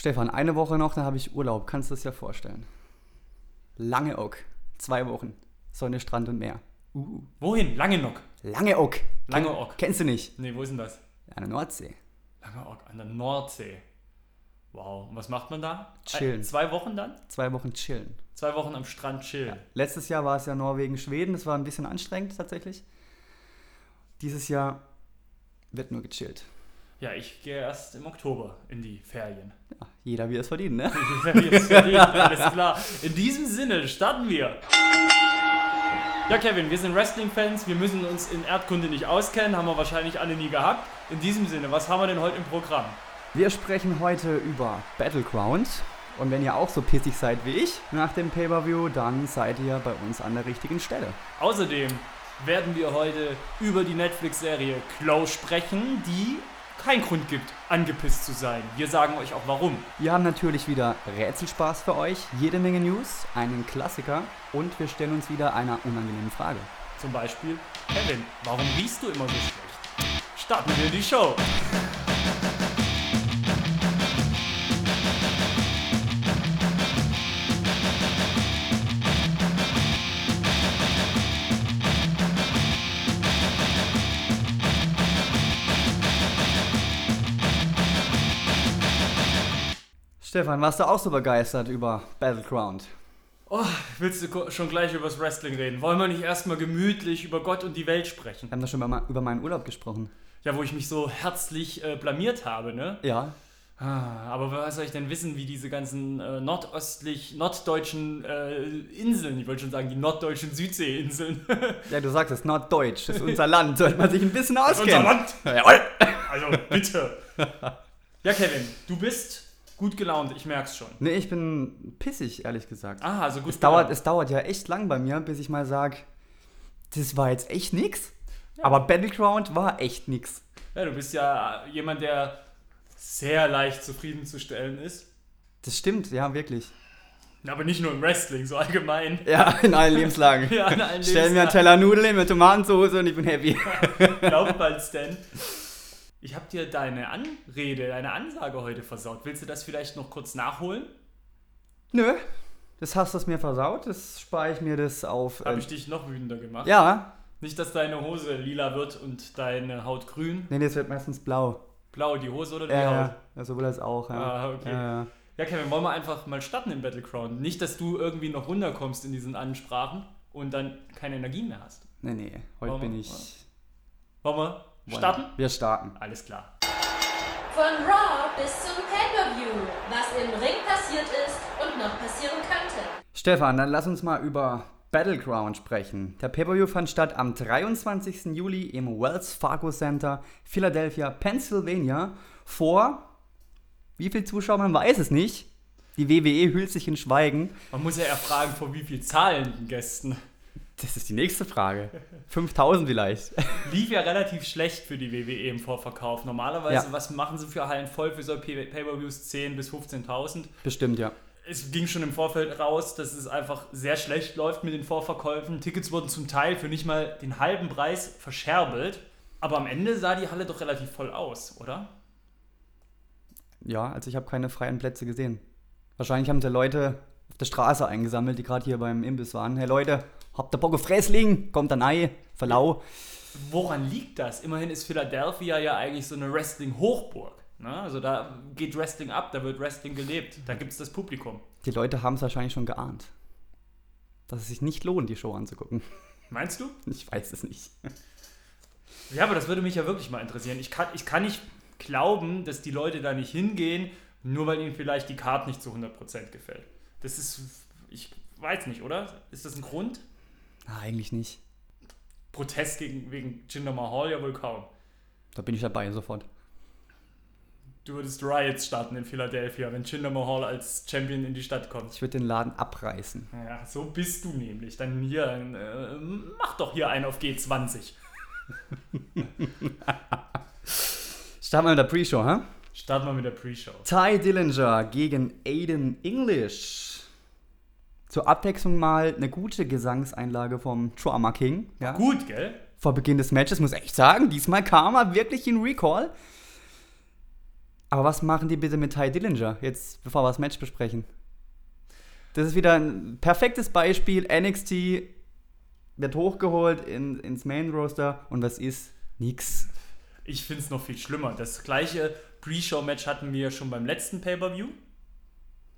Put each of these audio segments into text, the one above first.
Stefan, eine Woche noch, dann habe ich Urlaub. Kannst du das ja vorstellen? Langeoog. Zwei Wochen. Sonne, Strand und Meer. Uh. Wohin? Langeoog. Langeoog. Langeoog. Kennst du nicht? Nee, wo ist denn das? An der Nordsee. Langeoog, an der Nordsee. Wow. Und was macht man da? Chillen. Zwei Wochen dann? Zwei Wochen chillen. Zwei Wochen am Strand chillen. Letztes Jahr war es ja Norwegen, Schweden. Das war ein bisschen anstrengend tatsächlich. Dieses Jahr wird nur gechillt. Ja, ich gehe erst im Oktober in die Ferien. Ja, jeder wie es verdient, ne? Alles klar. In diesem Sinne starten wir. Ja, Kevin, wir sind Wrestling-Fans. Wir müssen uns in Erdkunde nicht auskennen. Haben wir wahrscheinlich alle nie gehabt. In diesem Sinne, was haben wir denn heute im Programm? Wir sprechen heute über Battleground. Und wenn ihr auch so pissig seid wie ich nach dem Pay-Per-View, dann seid ihr bei uns an der richtigen Stelle. Außerdem werden wir heute über die Netflix-Serie Close sprechen, die keinen Grund gibt, angepisst zu sein. Wir sagen euch auch warum. Wir haben natürlich wieder Rätselspaß für euch, jede Menge News, einen Klassiker und wir stellen uns wieder einer unangenehmen Frage. Zum Beispiel, Kevin, warum riechst du immer so schlecht? Starten wir die Show. Stefan, warst du auch so begeistert über Battleground? Oh, willst du schon gleich über das Wrestling reden? Wollen wir nicht erstmal gemütlich über Gott und die Welt sprechen? Wir haben doch schon mal über meinen Urlaub gesprochen. Ja, wo ich mich so herzlich äh, blamiert habe, ne? Ja. Ah, aber was soll ich denn wissen, wie diese ganzen äh, nordöstlich, norddeutschen äh, Inseln, ich wollte schon sagen, die norddeutschen Südseeinseln. ja, du sagst es, Norddeutsch, das ist unser Land, sollte man sich ein bisschen auskennen. Unser Land! Jawohl! Also, bitte! Ja, Kevin, du bist Gut gelaunt, ich merk's schon. Nee, ich bin pissig, ehrlich gesagt. Ah, also gut es dauert, es dauert ja echt lang bei mir, bis ich mal sag, das war jetzt echt nix. Ja. Aber Battleground war echt nix. Ja, du bist ja jemand, der sehr leicht zufriedenzustellen ist. Das stimmt, ja, wirklich. Aber nicht nur im Wrestling, so allgemein. Ja, in allen Lebenslagen. ja, in allen Stell mir einen Teller Nudeln mit Tomatensauce und ich bin happy. Glaub bald, Stan. Ich habe dir deine Anrede, deine Ansage heute versaut. Willst du das vielleicht noch kurz nachholen? Nö, das hast du mir versaut. Das spare ich mir das auf. Habe äh, ich dich noch wütender gemacht? Ja. Nicht, dass deine Hose lila wird und deine Haut grün. Nee, das wird meistens blau. Blau, die Hose oder die ja, Haut? Ja, sowohl als auch. Ja. Ah, okay. Ja, ja. ja, Kevin, wollen wir einfach mal starten im Battleground. Nicht, dass du irgendwie noch runterkommst in diesen Ansprachen und dann keine Energie mehr hast. Nee, nee, heute wollen bin wir? ich. Wollen wir? Starten? Wir starten. Alles klar. Von Raw bis zum Pay-Per-View, was im Ring passiert ist und noch passieren könnte. Stefan, dann lass uns mal über Battleground sprechen. Der Pay-Per-View fand statt am 23. Juli im Wells Fargo Center, Philadelphia, Pennsylvania, vor wie viel Zuschauer, man weiß es nicht. Die WWE hüllt sich in Schweigen. Man muss ja eher fragen, vor wie viel zahlenden Gästen. Das ist die nächste Frage. 5000 vielleicht. Lief ja relativ schlecht für die WWE im Vorverkauf. Normalerweise, ja. was machen sie für Hallen voll für so Pay-Per-Views? 10.000 bis 15.000? Bestimmt, ja. Es ging schon im Vorfeld raus, dass es einfach sehr schlecht läuft mit den Vorverkäufen. Tickets wurden zum Teil für nicht mal den halben Preis verscherbelt. Aber am Ende sah die Halle doch relativ voll aus, oder? Ja, also ich habe keine freien Plätze gesehen. Wahrscheinlich haben sie Leute auf der Straße eingesammelt, die gerade hier beim Imbiss waren. Hey Leute, Habt ihr Bock auf Wrestling? Kommt dann ein, verlau. Woran liegt das? Immerhin ist Philadelphia ja eigentlich so eine Wrestling-Hochburg. Ne? Also da geht Wrestling ab, da wird Wrestling gelebt, da gibt es das Publikum. Die Leute haben es wahrscheinlich schon geahnt, dass es sich nicht lohnt, die Show anzugucken. Meinst du? Ich weiß es nicht. Ja, aber das würde mich ja wirklich mal interessieren. Ich kann, ich kann nicht glauben, dass die Leute da nicht hingehen, nur weil ihnen vielleicht die Karte nicht zu 100% gefällt. Das ist, ich weiß nicht, oder? Ist das ein Grund? Na, eigentlich nicht. Protest gegen, wegen Jinder Mahal ja wohl kaum. Da bin ich dabei sofort. Du würdest Riots starten in Philadelphia, wenn Jinder Mahal als Champion in die Stadt kommt. Ich würde den Laden abreißen. Ja, so bist du nämlich. Dann hier, äh, mach doch hier einen auf G20. Starten wir mit der Pre-Show, hä? Starten wir mit der Pre-Show. Ty Dillinger gegen Aiden English zur Abwechslung mal eine gute Gesangseinlage vom Trauma King. Ja. Gut, gell? Vor Beginn des Matches muss ich echt sagen, diesmal kam er wirklich in Recall. Aber was machen die bitte mit Ty Dillinger, jetzt bevor wir das Match besprechen? Das ist wieder ein perfektes Beispiel. NXT wird hochgeholt in, ins Main Roster und was ist? Nix. Ich finde es noch viel schlimmer. Das gleiche Pre-Show-Match hatten wir schon beim letzten Pay-Per-View.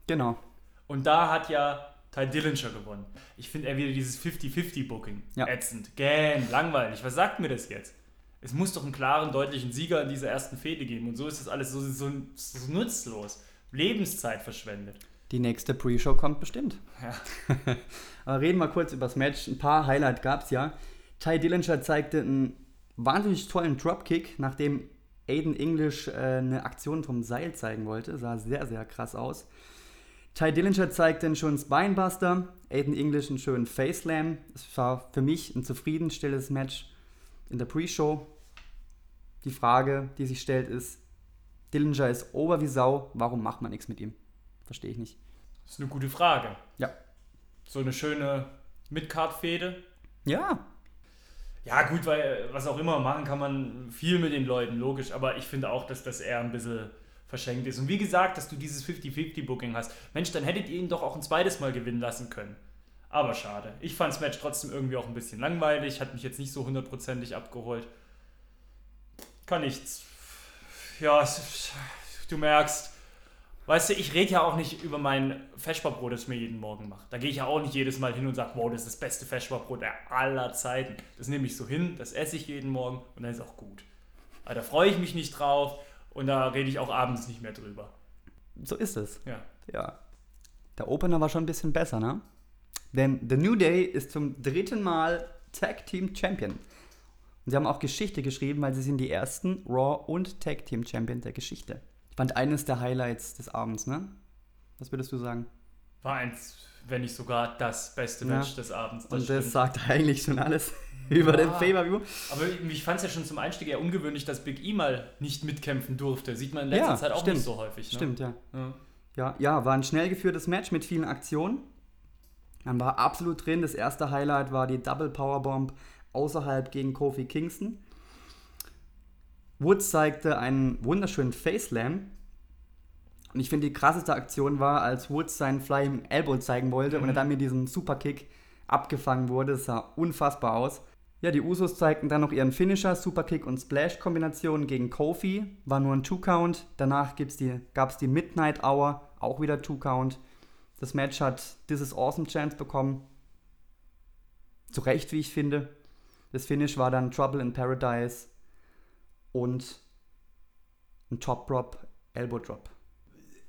Genau. Und da hat ja Ty Dillinger gewonnen. Ich finde er wieder dieses 50-50-Booking. Ja. Ätzend. Gähn, langweilig. Was sagt mir das jetzt? Es muss doch einen klaren, deutlichen Sieger in dieser ersten Fehde geben. Und so ist das alles so, so, so nutzlos. Lebenszeit verschwendet. Die nächste Pre-Show kommt bestimmt. Ja. Aber reden wir kurz über das Match. Ein paar Highlights gab es ja. Ty Dillinger zeigte einen wahnsinnig tollen Dropkick, nachdem Aiden English äh, eine Aktion vom Seil zeigen wollte. Sah sehr, sehr krass aus. Ty Dillinger zeigte einen schönen Spinebuster, Aiden English einen schönen Face Slam. Es war für mich ein zufriedenstellendes Match in der Pre-Show. Die Frage, die sich stellt, ist: Dillinger ist over wie Sau, warum macht man nichts mit ihm? Verstehe ich nicht. Das ist eine gute Frage. Ja. So eine schöne Midcard-Fehde. Ja, Ja, gut, weil was auch immer machen kann man viel mit den Leuten, logisch. Aber ich finde auch, dass das eher ein bisschen verschenkt ist. Und wie gesagt, dass du dieses 50-50-Booking hast. Mensch, dann hättet ihr ihn doch auch ein zweites Mal gewinnen lassen können. Aber schade. Ich fand das Match trotzdem irgendwie auch ein bisschen langweilig. Hat mich jetzt nicht so hundertprozentig abgeholt. Kann nichts. Ja, du merkst. Weißt du, ich rede ja auch nicht über mein Feschbarbrot, das ich mir jeden Morgen mache. Da gehe ich ja auch nicht jedes Mal hin und sage, wow, das ist das beste Feschbarbrot der aller Zeiten. Das nehme ich so hin, das esse ich jeden Morgen und dann ist auch gut. Aber da freue ich mich nicht drauf und da rede ich auch abends nicht mehr drüber. so ist es. Ja. Ja. Der Opener war schon ein bisschen besser, ne? Denn The New Day ist zum dritten Mal Tag Team Champion. Und sie haben auch Geschichte geschrieben, weil sie sind die ersten Raw und Tag Team Champion der Geschichte. Ich fand eines der Highlights des Abends, ne? Was würdest du sagen? War eins, wenn nicht sogar das beste Ja. Match des Abends. und das stimmt. sagt eigentlich schon alles über den Ja. Pay-Per-View. Aber ich fand es ja schon zum Einstieg eher ungewöhnlich, dass Big E mal nicht mitkämpfen durfte. Sieht man in letzter Ja, Zeit auch stimmt. nicht so häufig. Ne? Stimmt, ja. Ja. Ja, ja, war ein schnell geführtes Match mit vielen Aktionen. Man war absolut drin. Das erste Highlight war die Double Powerbomb außerhalb gegen Kofi Kingston. Woods zeigte einen wunderschönen Face Slam. Und ich finde, die krasseste Aktion war, als Woods seinen Flying Elbow zeigen wollte und er dann mit diesem Superkick abgefangen wurde. Das sah unfassbar aus. Ja, die Usos zeigten dann noch ihren Finisher, Superkick und Splash-Kombination gegen Kofi. War nur ein Two-Count. Danach gab es die, die Midnight Hour, auch wieder Two-Count. Das Match hat This is Awesome Chance bekommen. Zu Recht, wie ich finde. Das Finish war dann Trouble in Paradise und ein Top Drop, Elbow Drop.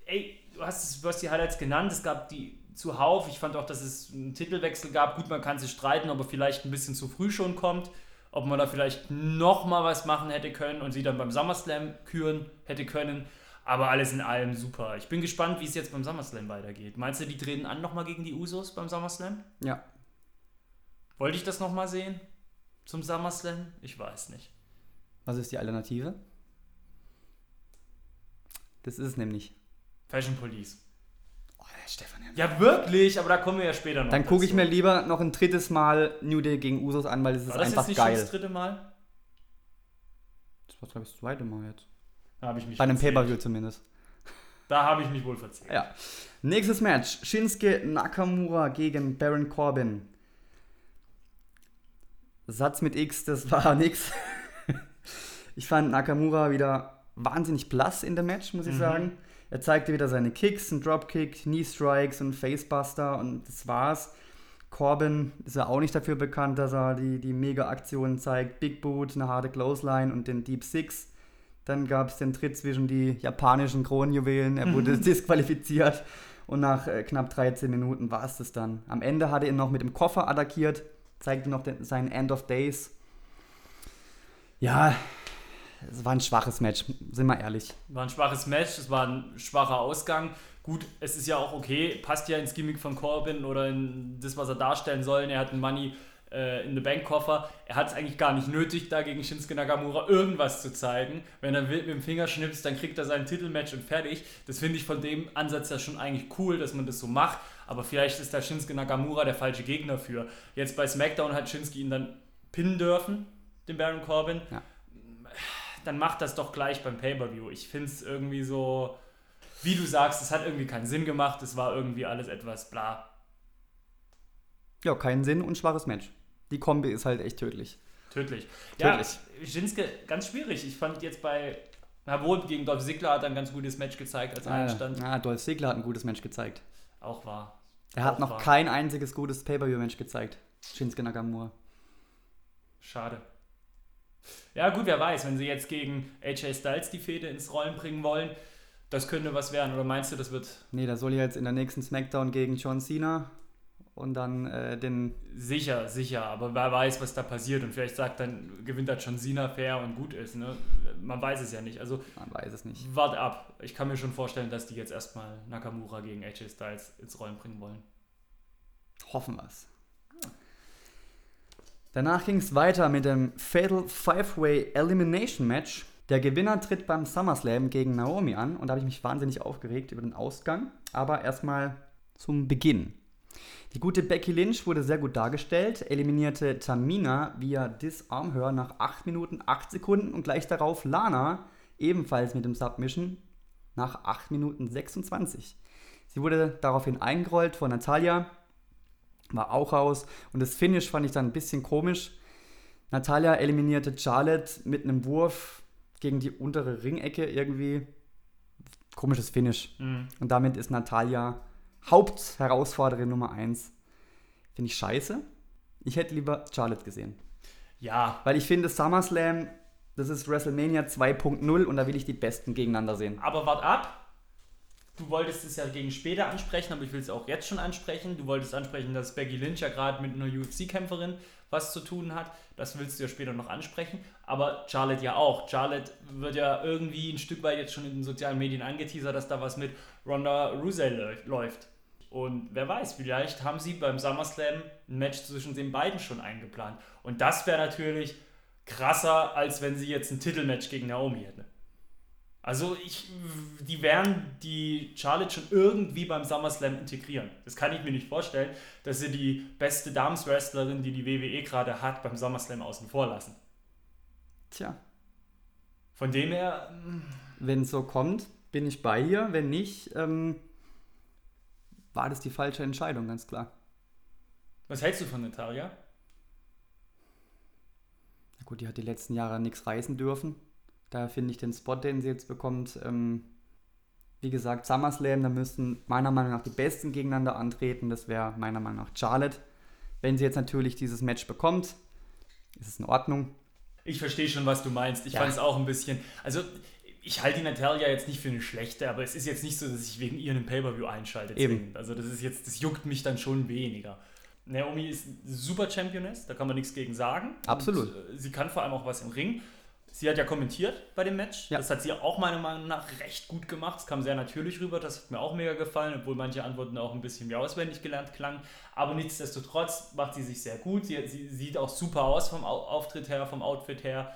Ey, du hast, du hast die Highlights genannt. Es gab die zuhauf. Ich fand auch, dass es einen Titelwechsel gab. Gut, man kann sich streiten, ob er vielleicht ein bisschen zu früh schon kommt. Ob man da vielleicht noch mal was machen hätte können und sie dann beim SummerSlam küren hätte können. Aber alles in allem super. Ich bin gespannt, wie es jetzt beim SummerSlam weitergeht. Meinst du, die treten an nochmal gegen die Usos beim SummerSlam? Ja, Wollte ich das nochmal sehen? Zum SummerSlam? Ich weiß nicht. was ist die Alternative? Das ist es nämlich. Fashion Police. Oh, Stefan. Ja, wirklich, aber da kommen wir ja später noch. Dann gucke ich mir lieber noch ein drittes Mal New Day gegen Usos an, weil das ist War das einfach jetzt nicht schon geil. das dritte Mal? Das war, glaube ich, das zweite Mal jetzt. Da habe ich mich Bei einem. Pay-Per-View zumindest. Da habe ich mich wohl verzählt. Ja. Nächstes Match: Shinsuke Nakamura gegen Baron Corbin. Satz mit X, das war nix. Ich fand Nakamura wieder wahnsinnig blass in dem Match, muss ich Mhm. sagen. Er zeigte wieder seine Kicks, einen Dropkick, Knee Strikes und Facebuster und das war's. Corbin ist ja auch nicht dafür bekannt, dass er die, die Mega-Aktionen zeigt. Big Boot, eine harte Clothesline und den Deep Six. Dann gab es den Tritt zwischen die japanischen Kronjuwelen. Er wurde disqualifiziert und nach äh, knapp 13 Minuten war es das dann. Am Ende hatte er ihn noch mit dem Koffer attackiert, zeigte noch den, seinen End of Days. Ja, es war ein schwaches Match, sind wir ehrlich. War ein schwaches Match, es war ein schwacher Ausgang. Gut, es ist ja auch okay, passt ja ins Gimmick von Corbin oder in das, was er darstellen soll. Er hat einen Money äh, in the Bank Koffer. Er hat es eigentlich gar nicht nötig, da gegen Shinsuke Nakamura irgendwas zu zeigen. Wenn er mit dem Finger schnipst, dann kriegt er sein Titelmatch und fertig. Das finde ich von dem Ansatz ja schon eigentlich cool, dass man das so macht. Aber vielleicht ist da Shinsuke Nakamura der falsche Gegner für. Jetzt bei SmackDown hat Shinsuke ihn dann pinnen dürfen, den Baron Corbin. Ja. Dann macht das doch gleich beim Pay-Per-View. Ich finde es irgendwie so, wie du sagst, es hat irgendwie keinen Sinn gemacht. Es war irgendwie alles etwas bla. Ja, keinen Sinn und schwaches Match. Die Kombi ist halt echt tödlich. Tödlich. Tödlich. Ja, Shinsuke, ganz schwierig. Ich fand jetzt bei, na wohl, gegen Dolph Ziggler hat er ein ganz gutes Match gezeigt, als er einstand. Ah, Dolph Ziggler hat ein gutes Match gezeigt. Auch wahr. Er hat noch wahr. kein einziges gutes Pay-Per-View-Match gezeigt. Shinsuke Nakamura. Schade. Ja, gut, wer weiß, wenn sie jetzt gegen AJ Styles die Fehde ins Rollen bringen wollen, das könnte was werden. Oder meinst du, das wird Nee, da soll jetzt in der nächsten Smackdown gegen John Cena und dann äh, den. sicher, sicher, aber wer weiß, was da passiert und vielleicht sagt dann, gewinnt das schon Cena fair und gut ist. Ne? Man weiß es ja nicht. Also Man weiß es nicht. wart ab. Ich kann mir schon vorstellen, dass die jetzt erstmal Nakamura gegen AJ Styles ins Rollen bringen wollen. Hoffen wir es. Danach ging es weiter mit dem Fatal Five-Way Elimination Match. Der Gewinner tritt beim SummerSlam gegen Naomi an und da habe ich mich wahnsinnig aufgeregt über den Ausgang. Aber erstmal zum Beginn. Die gute Becky Lynch wurde sehr gut dargestellt, eliminierte Tamina via Disarm Her nach 8 Minuten 8 Sekunden und gleich darauf Lana, ebenfalls mit dem Submission, nach 8 Minuten 26. Sie wurde daraufhin eingerollt von Natalia, war auch raus und das Finish fand ich dann ein bisschen komisch. Natalia eliminierte Charlotte mit einem Wurf gegen die untere Ringecke irgendwie. Komisches Finish. Mhm. Und damit ist Natalia Hauptherausforderin Nummer 1. Finde ich scheiße. Ich hätte lieber Charlotte gesehen. Ja, Weil ich finde, SummerSlam, das ist WrestleMania 2.0 und da will ich die Besten gegeneinander sehen. aber wart ab. Du wolltest es ja gegen später ansprechen, aber ich will es auch jetzt schon ansprechen. Du wolltest ansprechen, dass Becky Lynch ja gerade mit einer UFC-Kämpferin was zu tun hat. Das willst du ja später noch ansprechen. Aber Charlotte ja auch. Charlotte wird ja irgendwie ein Stück weit jetzt schon in den sozialen Medien angeteasert, dass da was mit Ronda Rousey lä- läuft. Und wer weiß, vielleicht haben sie beim SummerSlam ein Match zwischen den beiden schon eingeplant. Und das wäre natürlich krasser, als wenn sie jetzt ein Titelmatch gegen Naomi hätte. Also ich, die werden die Charlotte schon irgendwie beim SummerSlam integrieren. Das kann ich mir nicht vorstellen, dass sie die beste Damenswrestlerin, die die WWE gerade hat, beim SummerSlam außen vor lassen. Tja, Von dem her, mm, wenn es so kommt, bin ich bei ihr. Wenn nicht, ähm, war das die falsche Entscheidung, ganz klar. was hältst du von Natalia? Na gut, die hat die letzten Jahre nichts reißen dürfen. Da finde ich den Spot, den sie jetzt bekommt, ähm, wie gesagt, SummerSlam, da müssten meiner Meinung nach die Besten gegeneinander antreten. Das wäre meiner Meinung nach Charlotte. Wenn sie jetzt natürlich dieses Match bekommt, ist es in Ordnung. Ich verstehe schon, was du meinst. Ich Ja. fand es auch ein bisschen. Also, ich halte die Natalia jetzt nicht für eine schlechte, aber es ist jetzt nicht so, dass ich wegen ihr einen Pay-Per-View einschalte. Eben. Also, das ist jetzt, das juckt mich dann schon weniger. Naomi ist eine super Championess, da kann man nichts gegen sagen. Absolut. Und, äh, sie kann vor allem auch was im Ring. Sie hat ja kommentiert bei dem Match. Ja. Das hat sie auch meiner Meinung nach recht gut gemacht. Es kam sehr natürlich rüber. Das hat mir auch mega gefallen, obwohl manche Antworten auch ein bisschen wie auswendig gelernt klangen. Aber nichtsdestotrotz macht sie sich sehr gut. Sie, sie sieht auch super aus vom Au- Auftritt her, vom Outfit her.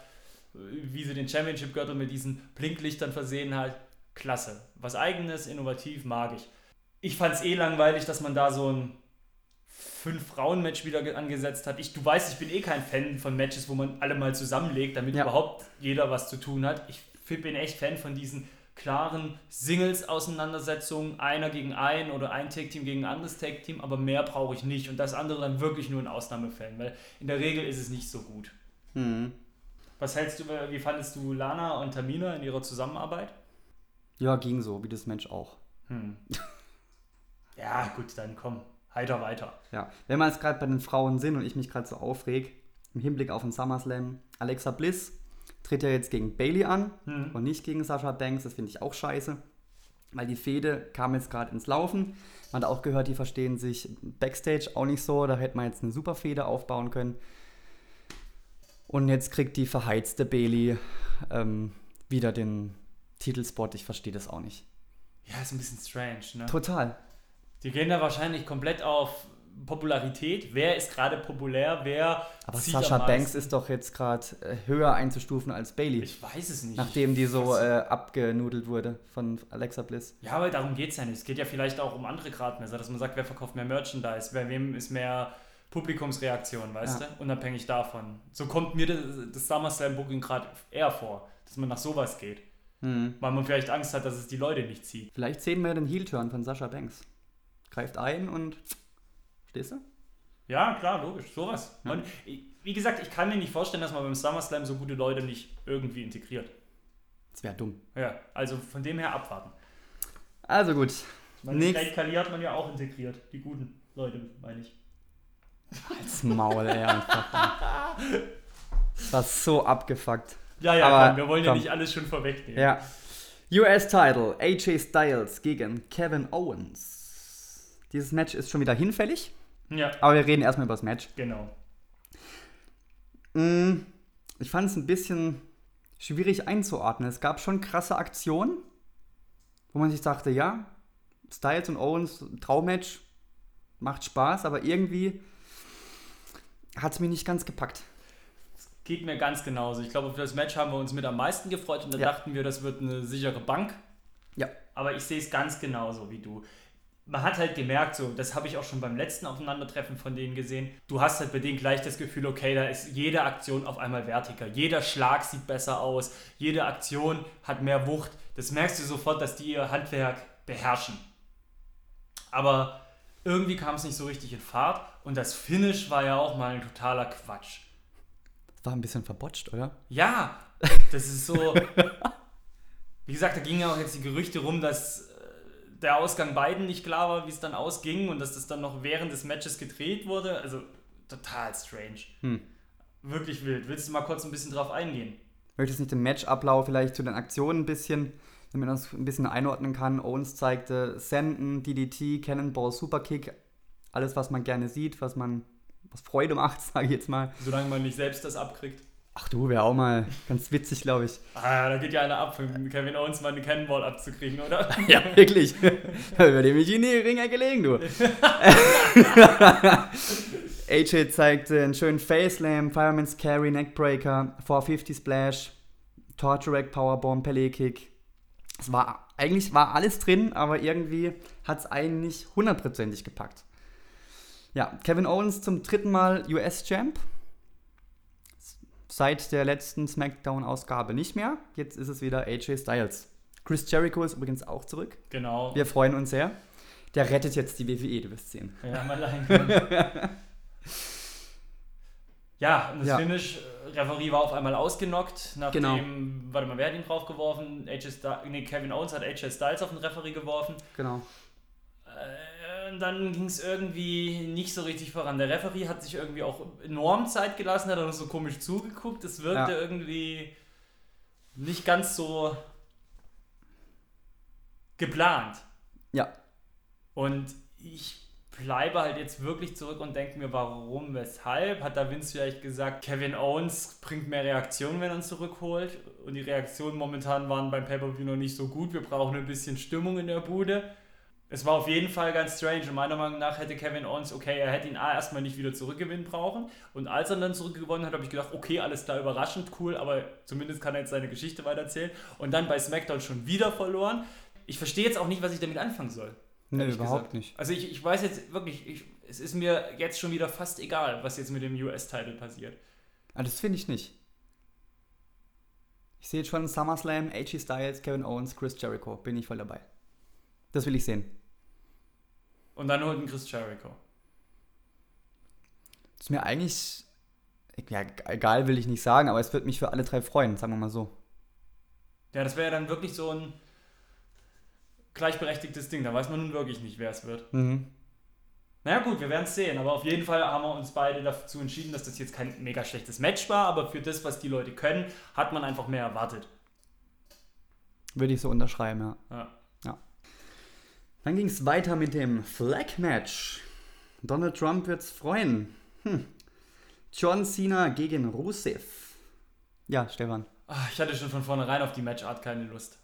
Wie sie den Championship-Gürtel mit diesen Blinklichtern versehen hat. Klasse. Was eigenes, innovativ, mag ich. Ich fand es eh langweilig, dass man da so ein Fünf-Frauen-Match wieder ge- angesetzt hat. Ich, du weißt, ich bin eh kein Fan von Matches, wo man alle mal zusammenlegt, damit Ja. überhaupt jeder was zu tun hat. Ich bin echt Fan von diesen klaren Singles-Auseinandersetzungen, einer gegen ein oder ein Tag-Team gegen ein anderes Tag-Team, aber mehr brauche ich nicht. Und das andere dann wirklich nur in Ausnahmefällen, weil in der Regel ist es nicht so gut. Hm. Was hältst du, wie fandest du Lana und Tamina in ihrer Zusammenarbeit? Ja, ging so, wie das Match auch. Hm. Ja, gut, dann komm, heiter weiter. Ja, wenn wir jetzt gerade bei den Frauen sind und ich mich gerade so aufreg, im Hinblick auf den SummerSlam, Alexa Bliss tritt ja jetzt gegen Bailey an Hm. und nicht gegen Sasha Banks. Das finde ich auch scheiße, weil die Fehde kam jetzt gerade ins Laufen. Man hat auch gehört, die verstehen sich Backstage auch nicht so. Da hätte man jetzt eine super Fehde aufbauen können. Und jetzt kriegt die verheizte Bailey ähm, wieder den Titelspot. Ich verstehe das auch nicht. Ja, ist ein bisschen strange, ne? Total. Die gehen da wahrscheinlich komplett auf Popularität. Wer ist gerade populär? Wer Aber zieht Sascha? Banks ist doch jetzt gerade äh, höher einzustufen als Bailey. Ich weiß es nicht. Nachdem die so äh, abgenudelt wurde von Alexa Bliss. Ja, aber darum geht es ja nicht. Es geht ja vielleicht auch um andere Gradmesser, dass man sagt, wer verkauft mehr Merchandise, bei wem ist mehr Publikumsreaktion, weißt Ja. du? Unabhängig davon. So kommt mir das, das SummerSlam Booking gerade eher vor. dass man nach sowas geht. Hm. Weil man vielleicht Angst hat, dass es die Leute nicht zieht. Vielleicht sehen wir den Heel-Turn von Sascha Banks. Greift ein und. Stehst du? Ja, klar, logisch, sowas. Ja. Und wie gesagt, ich kann mir nicht vorstellen, dass man beim SummerSlam so gute Leute nicht irgendwie integriert. Das wäre dumm. Ja, also von dem her abwarten. Also gut. Great Kali hat man ja auch integriert. Die guten Leute, meine ich. Als Maul, ey. einfach. Das war so abgefuckt. Ja, ja, Aber komm, wir wollen ja komm. nicht alles schon vorwegnehmen. Ja. US-Title, AJ Styles gegen Kevin Owens. Dieses Match ist schon wieder hinfällig, ja, aber wir reden erstmal über das Match. genau. Mm, Ich fand es ein bisschen schwierig einzuordnen. Es gab schon krasse Aktionen, wo man sich dachte, ja, Styles und Owens, Traummatch, macht Spaß, aber irgendwie hat es mich nicht ganz gepackt. Geht mir ganz genauso. Ich glaube, für das Match haben wir uns mit am meisten gefreut und da Ja. dachten wir, das wird eine sichere Bank. Ja. Aber ich sehe es ganz genauso wie du. Man hat halt gemerkt, so, das habe ich auch schon beim letzten Aufeinandertreffen von denen gesehen. Du hast halt bei denen gleich das Gefühl, okay, da ist jede Aktion auf einmal wertiger. Jeder Schlag sieht besser aus. Jede Aktion hat mehr Wucht. Das merkst du sofort, dass die ihr Handwerk beherrschen. Aber irgendwie kam es nicht so richtig in Fahrt und das Finish war ja auch mal ein totaler Quatsch. Das war ein bisschen verbotscht, oder? Ja, das ist so. Wie gesagt, da gingen ja auch jetzt die Gerüchte rum, dass der Ausgang beiden nicht klar war, wie es dann ausging und dass das dann noch während des Matches gedreht wurde. Also total strange. Hm. Wirklich wild. Willst du mal kurz ein bisschen drauf eingehen? Möchtest nicht den Matchablauf vielleicht zu den Aktionen ein bisschen, damit man das ein bisschen einordnen kann. Owens zeigte Senden, DDT, Cannonball, Superkick, alles, was man gerne sieht, was man, was Freude macht, sage ich jetzt mal. Solange man nicht selbst das abkriegt. Ach du, wäre auch mal ganz witzig, glaube ich. Ah, da geht ja einer ab, für Kevin Owens mal eine Cannonball abzukriegen, oder? Ja, wirklich. Über dem ich in die Ringe gelegen, du. AJ zeigte einen schönen Facelam, Fireman's Carry, Neckbreaker, 450 Splash, Torture Rack, Powerbomb, Pelé Kick. Es war, eigentlich war alles drin, aber irgendwie hat es einen nicht hundertprozentig gepackt. Ja, Kevin Owens zum dritten Mal US-Champ. Seit der letzten SmackDown-Ausgabe nicht mehr. Jetzt ist es wieder AJ Styles. Chris Jericho ist übrigens auch zurück. Genau. Wir freuen uns sehr. Der rettet jetzt die WWE, du wirst sehen. Ja, mal allein. ja, und das Ja. Finish, äh, Referee war auf einmal ausgenockt, nachdem, Genau. warte mal, wer hat ihn draufgeworfen? AJ Styles, nee, Kevin Owens hat AJ Styles auf den Referee geworfen. Genau. Äh, dann ging es irgendwie nicht so richtig voran. Der Referee hat sich irgendwie auch enorm Zeit gelassen, hat auch so komisch zugeguckt. Es wirkte Ja. irgendwie nicht ganz so geplant. Ja, Und ich bleibe halt jetzt wirklich zurück und denke mir, warum, weshalb? Hat da Vince vielleicht gesagt, Kevin Owens bringt mehr Reaktionen, wenn er ihn zurückholt? Und die Reaktionen momentan waren beim Pay-Per-View noch nicht so gut. Wir brauchen ein bisschen Stimmung in der Bude. Es war auf jeden Fall ganz strange. Und meiner Meinung nach hätte Kevin Owens, okay, er hätte ihn A, erstmal nicht wieder zurückgewinnen brauchen. Und als er dann zurückgewonnen hat, habe ich gedacht, okay, alles klar, überraschend, cool, aber zumindest kann er jetzt seine Geschichte weitererzählen. Und dann bei SmackDown schon wieder verloren. Ich verstehe jetzt auch nicht, was ich damit anfangen soll. nee, überhaupt gesagt. nicht. Also ich, ich weiß jetzt wirklich, ich, es ist mir jetzt schon wieder fast egal, was jetzt mit dem US-Title passiert. Aber das finde ich nicht. Ich sehe jetzt schon SummerSlam, AJ Styles, Kevin Owens, Chris Jericho. Bin ich voll dabei. Das will ich sehen. Und dann holt ein Chris Jericho. Das ist mir eigentlich. Ja, egal will ich nicht sagen, aber es wird mich für alle drei freuen, sagen wir mal so. Ja, das wäre ja dann wirklich so ein gleichberechtigtes Ding. Da weiß man nun wirklich nicht, wer es wird. Mhm. Naja gut, wir werden es sehen. Aber auf jeden Fall haben wir uns beide dazu entschieden, dass das jetzt kein mega schlechtes Match war. Aber für das, was die Leute können, hat man einfach mehr erwartet. Würde ich so unterschreiben, ja. Ja. Dann ging es weiter mit dem Flag Match. Donald Trump wird's freuen. Hm. John Cena gegen Rusev. Ja, Stefan. Ah, Ich hatte schon von vornherein auf die Matchart keine Lust.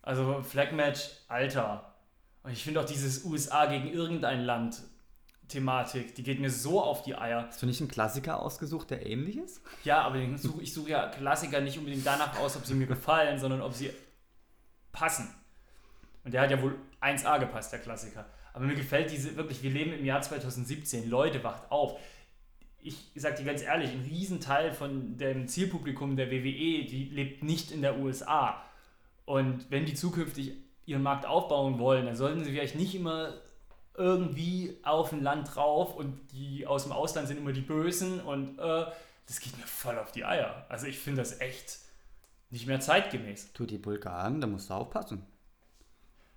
Also Flag Match, Alter. Und ich finde auch dieses USA gegen irgendein Land Thematik, die geht mir so auf die Eier. Hast du nicht einen Klassiker ausgesucht, der ähnlich ist? Ja, aber ich suche ich such ja Klassiker nicht unbedingt danach aus, ob sie mir gefallen, sondern ob sie passen. Und der hat ja wohl 1A gepasst, der Klassiker. Aber mir gefällt diese wirklich, wir leben im Jahr 2017, Leute, wacht auf. ich sag dir ganz ehrlich, ein Riesenteil von dem Zielpublikum der WWE, die lebt nicht in der USA. Und wenn die zukünftig ihren Markt aufbauen wollen, dann sollten sie vielleicht nicht immer irgendwie auf ein Land drauf und die aus dem Ausland sind immer die Bösen und äh, das geht mir voll auf die Eier. Also ich finde das echt nicht mehr zeitgemäß. Du, die Bulgaren, da musst du aufpassen.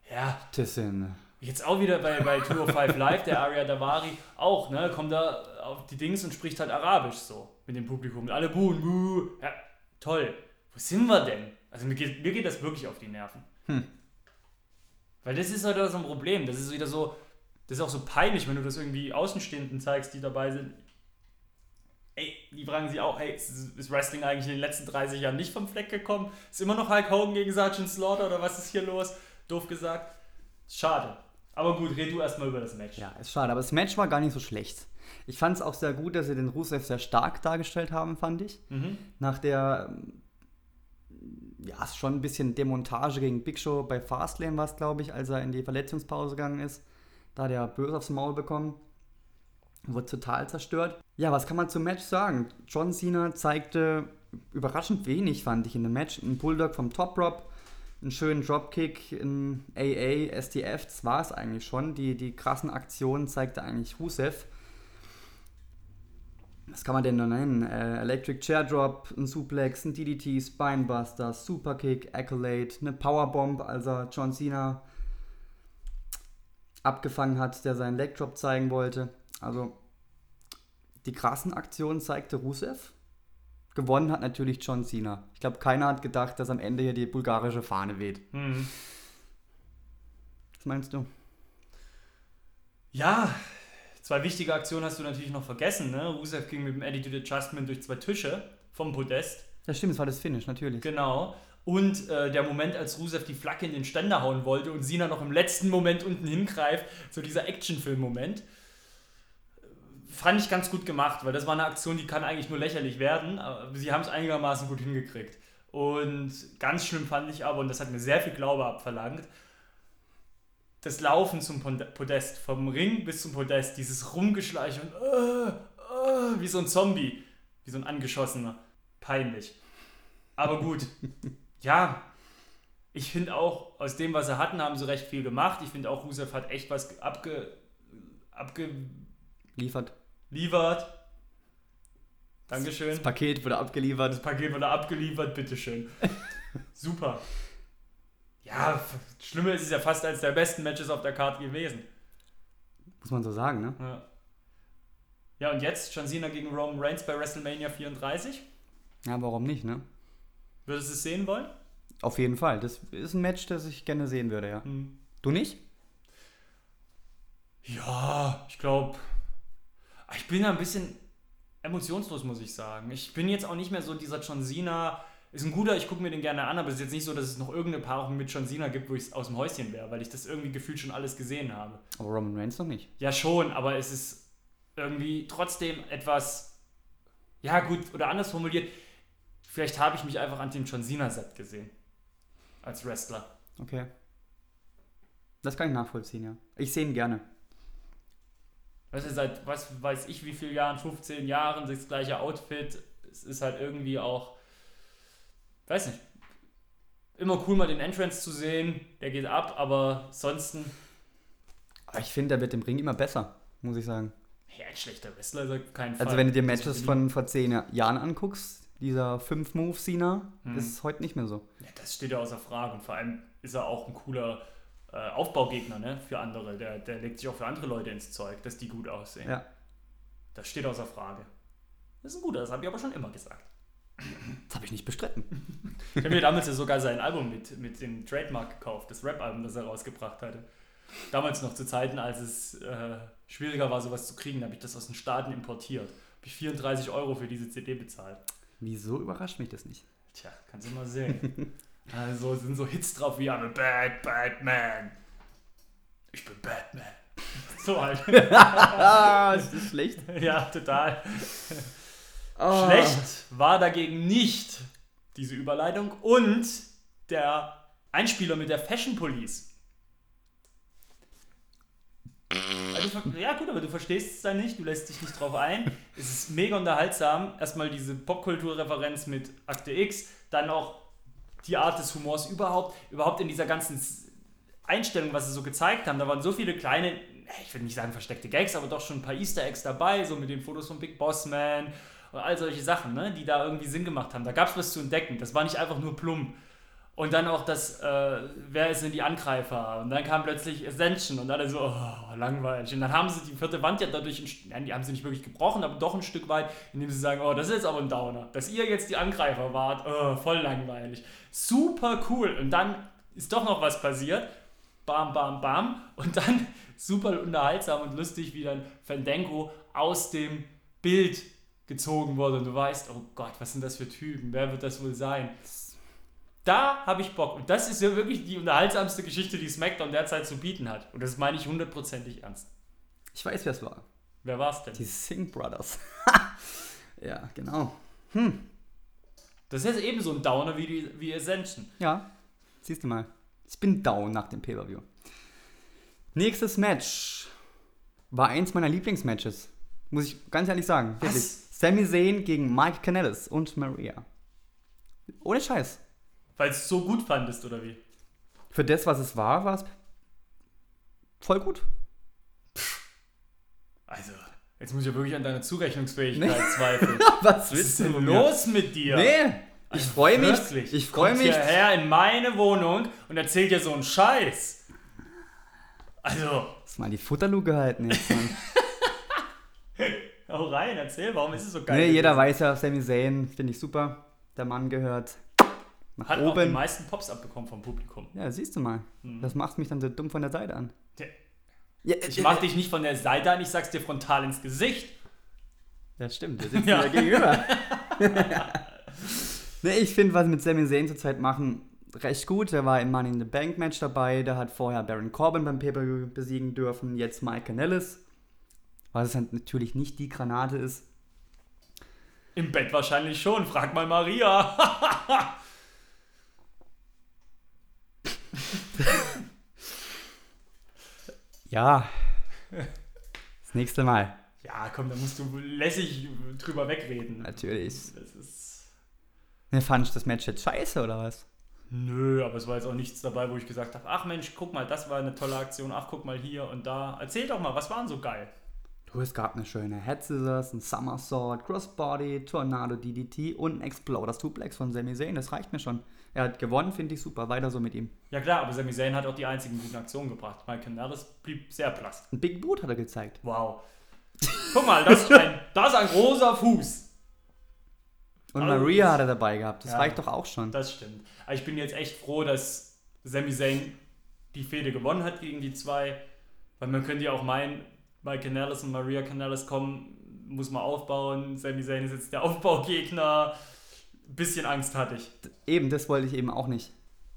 Ja, sind. Jetzt auch wieder bei, bei 205 Live, der Aria Davari auch, ne, kommt da auf die Dings und spricht halt Arabisch so mit dem Publikum. Und alle buhen, buh. Ja, toll. Wo sind wir denn? Also mir geht, mir geht das wirklich auf die Nerven. Weil das ist halt so ein Problem. Das ist wieder so, das ist auch so peinlich, wenn du das irgendwie Außenstehenden zeigst, die dabei sind. Ey, die fragen sich auch, hey, ist, ist Wrestling eigentlich in den letzten 30 Jahren nicht vom Fleck gekommen? Ist immer noch Hulk Hogan gegen Sergeant Slaughter oder was ist hier los? Doof gesagt. Schade. Aber gut, red du erstmal über das Match. Ja, ist schade, aber das Match war gar nicht so schlecht. Ich fand es auch sehr gut, dass sie den Rusev sehr stark dargestellt haben, fand ich. Mhm. Nach der, ja, ist schon ein bisschen Demontage gegen Big Show bei Fastlane war es, glaube ich, als er in die Verletzungspause gegangen ist. Da hat er böse aufs Maul bekommen. Wurde total zerstört. Ja, was kann man zum Match sagen? John Cena zeigte überraschend wenig, fand ich, in dem Match. Ein Bulldog vom Top Rope, einen schönen Dropkick, ein AA, STF, das war es eigentlich schon. Die, die krassen Aktionen zeigte eigentlich Rusev. Was kann man denn da nennen? Äh, Electric Chair Drop, ein Suplex, ein DDT, Spinebuster, Superkick, Accolade, eine Powerbomb, als er John Cena abgefangen hat, der seinen Leg Drop zeigen wollte. Also die krassen Aktionen zeigte Rusev. Gewonnen hat natürlich John Cena. Ich glaube, keiner hat gedacht, dass am Ende hier die bulgarische Fahne weht. Mhm. Was meinst du? Ja, zwei wichtige Aktionen hast du natürlich noch vergessen. Ne? Rusev ging mit dem Attitude Adjustment durch zwei Tische vom Podest. Ja, stimmt, es war das Finish, natürlich. Genau. Und äh, der Moment, als Rusev die Flagge in den Ständer hauen wollte und Sina noch im letzten Moment unten hingreift, so dieser Actionfilm-Moment, fand ich ganz gut gemacht, weil das war eine Aktion, die kann eigentlich nur lächerlich werden, aber sie haben es einigermaßen gut hingekriegt. Und ganz schlimm fand ich aber, und das hat mir sehr viel Glaube abverlangt, das Laufen zum Podest, vom Ring bis zum Podest, dieses Rumgeschleiche und äh, äh, wie so ein Zombie, wie so ein angeschossener. Peinlich. Aber gut, ja, ich finde auch, aus dem, was sie hatten, haben sie recht viel gemacht. Ich finde auch, Rusev hat echt was abge, abgeliefert. Liefert. Dankeschön. Das Paket wurde abgeliefert. Das Paket wurde abgeliefert, bitteschön. Super. Ja, schlimmer ist es ja fast als der besten Matches auf der Karte gewesen. Muss man so sagen, ne? Ja. Ja, und jetzt John Cena gegen Roman Reigns bei WrestleMania 34. Ja, warum nicht, ne? Würdest du es sehen wollen? Auf jeden Fall. Das ist ein Match, das ich gerne sehen würde, ja. Hm. Du nicht? Ja, ich glaube, ich bin da ein bisschen emotionslos, muss ich sagen. Ich bin jetzt auch nicht mehr so dieser John Cena. Ist ein guter, ich gucke mir den gerne an, aber es ist jetzt nicht so, dass es noch irgendeine Paarung mit John Cena gibt, wo ich aus dem Häuschen wäre, weil ich das irgendwie gefühlt schon alles gesehen habe. Aber Roman Reigns noch nicht. Ja, schon, aber es ist irgendwie trotzdem etwas, ja gut, oder anders formuliert, vielleicht habe ich mich einfach an dem John Cena satt gesehen. Als Wrestler. Okay. Das kann ich nachvollziehen, ja. Ich sehe ihn gerne. Weißt du, seit was weiß ich wie vielen Jahren, 15 Jahren, das gleiche Outfit. Es ist halt irgendwie auch, weiß nicht, immer cool mal den Entrance zu sehen, der geht ab, aber ansonsten, ich finde, der wird im Ring immer besser, muss ich sagen. ja, ein schlechter Wrestler ist er auf keinen Fall. Also wenn du dir Matches von vor zehn Ja- Jahren anguckst, dieser 5-Move-Cena, Hm. ist heute nicht mehr so. Ja, das steht ja außer Frage und vor allem ist er auch ein cooler äh, Aufbaugegner ne, für andere. Der, der legt sich auch für andere Leute ins Zeug, dass die gut aussehen. Ja. Das steht außer Frage. Das ist ein guter, das habe ich aber schon immer gesagt. Das habe ich nicht bestritten. Ich habe mir damals ja sogar sein Album mit, mit dem Trademark gekauft, das Rap-Album, das er rausgebracht hatte. Damals noch zu Zeiten, als es äh, schwieriger war, sowas zu kriegen, habe ich das aus den Staaten importiert. Habe ich 34 Euro für diese CD bezahlt. Wieso überrascht mich das nicht? Tja, kannst du mal sehen. also sind so Hits drauf wie I'm a bad, bad man. Ich bin Batman. So halt. ah, ist das schlecht? ja, total. Oh. Schlecht war dagegen nicht diese Überleitung und der Einspieler mit der Fashion Police. Ver- ja gut, aber du verstehst es dann nicht, du lässt dich nicht drauf ein. Es ist mega unterhaltsam. Erstmal diese Popkulturreferenz mit Akte X, dann auch die Art des Humors überhaupt, überhaupt in dieser ganzen Einstellung, was sie so gezeigt haben. Da waren so viele kleine, ich würde nicht sagen versteckte Gags, aber doch schon ein paar Easter Eggs dabei, so mit den Fotos von Big Boss Man und all solche Sachen, ne, die da irgendwie Sinn gemacht haben. Da gab es was zu entdecken. Das war nicht einfach nur plump. Und dann auch das, äh, wer denn die Angreifer? Und dann kam plötzlich Ascension und alle so, oh, langweilig. Und dann haben sie die vierte Wand ja dadurch, nein, die haben sie nicht wirklich gebrochen, aber doch ein Stück weit, indem sie sagen, oh, das ist jetzt aber ein Downer. Dass ihr jetzt die Angreifer wart, oh, voll langweilig. Super cool. Und dann ist doch noch was passiert. Bam, bam, bam. Und dann super unterhaltsam und lustig, wie dann Fandango aus dem Bild gezogen wurde. Und du weißt, oh Gott, was sind das für Typen? Wer wird das wohl sein? Da habe ich Bock. Und das ist ja wirklich die unterhaltsamste Geschichte, die SmackDown derzeit zu bieten hat. Und das meine ich hundertprozentig ernst. Ich weiß, wer es war. Wer war es denn? Die Singh Brothers. ja, genau. Das ist eben so ein Downer wie, die, wie Ascension. Ja, siehst du mal. Ich bin down nach dem Pay-Per-View. Nächstes Match war eins meiner Lieblingsmatches. Muss ich ganz ehrlich sagen. Was? Wirklich. Sami Zayn gegen Mike Kanellis und Maria. Ohne Scheiß. Weil es so gut fandest, oder wie? Für das, was es war, war es voll gut. Also, jetzt muss ich ja wirklich an deiner Zurechnungsfähigkeit Nee. zweifeln. Was Was ist denn los mit dir? Nee, ich freue mich. Wirklich? Ich freue mich. hierher in meine Wohnung und erzählt dir so einen Scheiß. Also, Hast mal die Futterluke gehalten jetzt, Mann. hau rein, erzähl, warum ist es so geil? nee, jeder weiß ja, Sami Zayn finde ich super. Der Mann gehört nach Hat auch die oben. meisten Pops abbekommen vom Publikum. Ja, siehst du mal. Das macht mich dann so dumm von der Seite an. Ja, Ich mach dich nicht von der Seite an, ich sag's dir frontal ins Gesicht. Ja, stimmt, wir sitzen Ja. ja gegenüber. nee, ich finde, was mit Sami Zayn zurzeit machen, recht gut. Der war im Money in the Bank Match dabei. Der hat vorher Baron Corbin beim Pay-Per-View besiegen dürfen. Jetzt Mike Kanellis. Was es halt natürlich nicht die Granate ist. Im Bett wahrscheinlich schon, frag mal Maria. Ja. Das nächste Mal. Ja, komm, da musst du lässig drüber wegreden. Natürlich. Das ist. Ne, fand ich das Match jetzt scheiße oder was? Nö, aber es war jetzt auch nichts dabei, wo ich gesagt habe, ach Mensch, guck mal, das war eine tolle Aktion, ach guck mal hier und da. Erzähl doch mal, was waren so geil? Du, es gab eine schöne Head Scissors, ein Somersault, Crossbody, Tornado DDT und ein Exploder Suplex von Sami Zayn. Das reicht mir schon. Er hat gewonnen, finde ich super. Weiter so mit ihm. Ja klar, aber Sami Zayn hat auch die einzigen guten Aktionen gebracht. Mike Canales blieb sehr blass. Ein Big Boot hat er gezeigt. Wow. Guck mal, das ist ein, das ist ein großer Fuß. Und Also, Maria hat er dabei gehabt. Das Ja. reicht doch auch schon. Das stimmt. Aber ich bin jetzt echt froh, dass Sami Zayn die Fehde gewonnen hat gegen die zwei. Weil man könnte ja auch meinen, Mike Canales und Maria Canales kommen, muss man aufbauen. Sami Zayn ist jetzt der Aufbaugegner. Ein bisschen Angst hatte ich. Eben, das wollte ich eben auch nicht.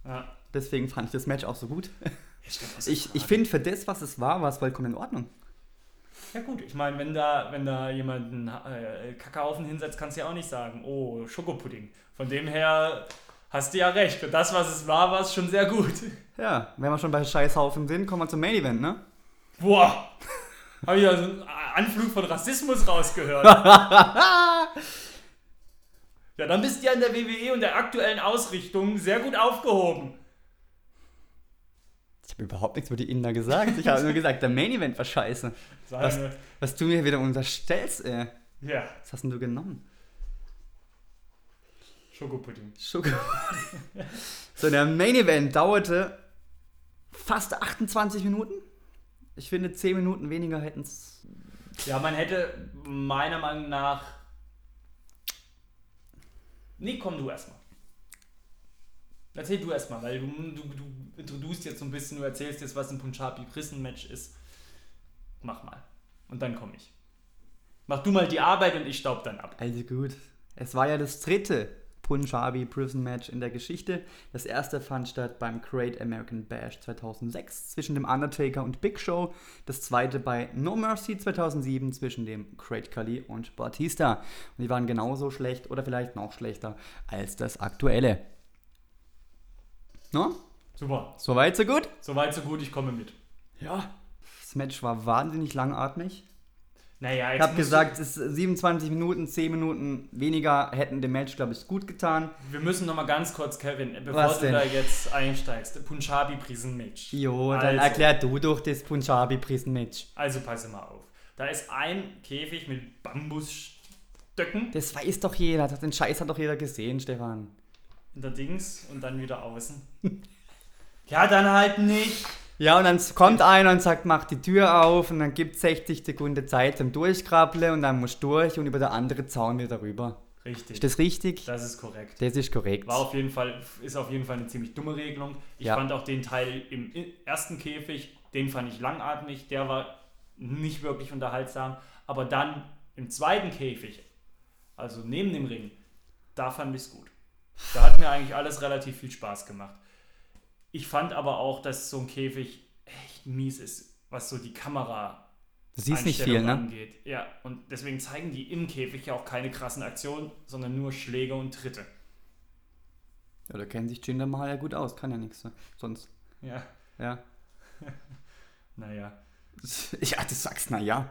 Ja. Deswegen fand ich das Match auch so gut. Ich, Ich, ich finde, für das, was es war, war es vollkommen in Ordnung. Ja gut, ich meine, wenn da, wenn da jemand einen äh, Kackhaufen hinsetzt, kannst du ja auch nicht sagen, oh, Schokopudding. Von dem her hast du ja recht. Und das, was es war, war es schon sehr gut. Ja, wenn wir schon bei Scheißhaufen sind, kommen wir zum Main Event, ne? Boah, habe ich ja so einen Anflug von Rassismus rausgehört. Ja, dann bist du ja in der WWE und der aktuellen Ausrichtung sehr gut aufgehoben. Ich habe überhaupt nichts über die Inder gesagt. Ich habe nur gesagt, der Main Event war scheiße. Was, was du mir wieder unterstellst, ey. ja, Was hast denn du genommen? Schokopudding. Schoko. so, der Main Event dauerte fast 28 Minuten. Ich finde, 10 Minuten weniger hätten es. Ja, man hätte meiner Meinung nach. Nee, komm du erstmal. Erzähl du erstmal, weil du, du, du introduzierst jetzt so ein bisschen, du erzählst jetzt, was ein Punjabi Prison Match ist. Mach mal. Und dann komme ich. Mach du mal die Arbeit und ich staub dann ab. Also gut. Es war ja das dritte Punjabi Prison Match in der Geschichte. Das erste fand statt beim Great American Bash 2006 zwischen dem Undertaker und Big Show. Das zweite bei No Mercy 2007 zwischen dem Great Khali und Batista. Und die waren genauso schlecht oder vielleicht noch schlechter als das aktuelle. No? Super. Soweit, so gut? Soweit, so gut, ich komme mit. Ja. Das Match war wahnsinnig langatmig. Naja, Ich habe gesagt, es ist 27 Minuten, 10 Minuten weniger hätten dem Match, glaube ich, gut getan. Wir müssen noch mal ganz kurz, Kevin, bevor Was du denn? da jetzt einsteigst. Punjabi Prison Match. Jo, dann Also. erklär du doch das Punjabi-Prisen-Match. Also passe mal auf. Da ist ein Käfig mit Bambusstöcken Das weiß doch jeder, den Scheiß hat doch jeder gesehen, Stefan. in der Dings und dann wieder außen. ja, dann halt nicht. Ja, und dann kommt einer und sagt, mach die Tür auf und dann gibt 60 Sekunden Zeit zum Durchkrabbeln und dann musst du durch und über der andere Zaun wieder rüber. Richtig. Ist das richtig? Das ist korrekt. Das ist korrekt. War auf jeden Fall, ist auf jeden Fall eine ziemlich dumme Regelung. Ich Ja. fand auch den Teil im ersten Käfig, den fand ich langatmig, der war nicht wirklich unterhaltsam. Aber dann im zweiten Käfig, also neben dem Ring, da fand ich es gut. Da hat mir eigentlich alles relativ viel Spaß gemacht. Ich fand aber auch, dass so ein Käfig echt mies ist, was so die Kamera Du siehst nicht viel, ne? angeht. Ja, und deswegen zeigen die im Käfig ja auch keine krassen Aktionen, sondern nur Schläge und Tritte. Ja, da kennt sich Jinder Mahal ja gut aus, kann ja nichts so- sonst. Ja, Ja. naja. Ja, du sagst, na ja.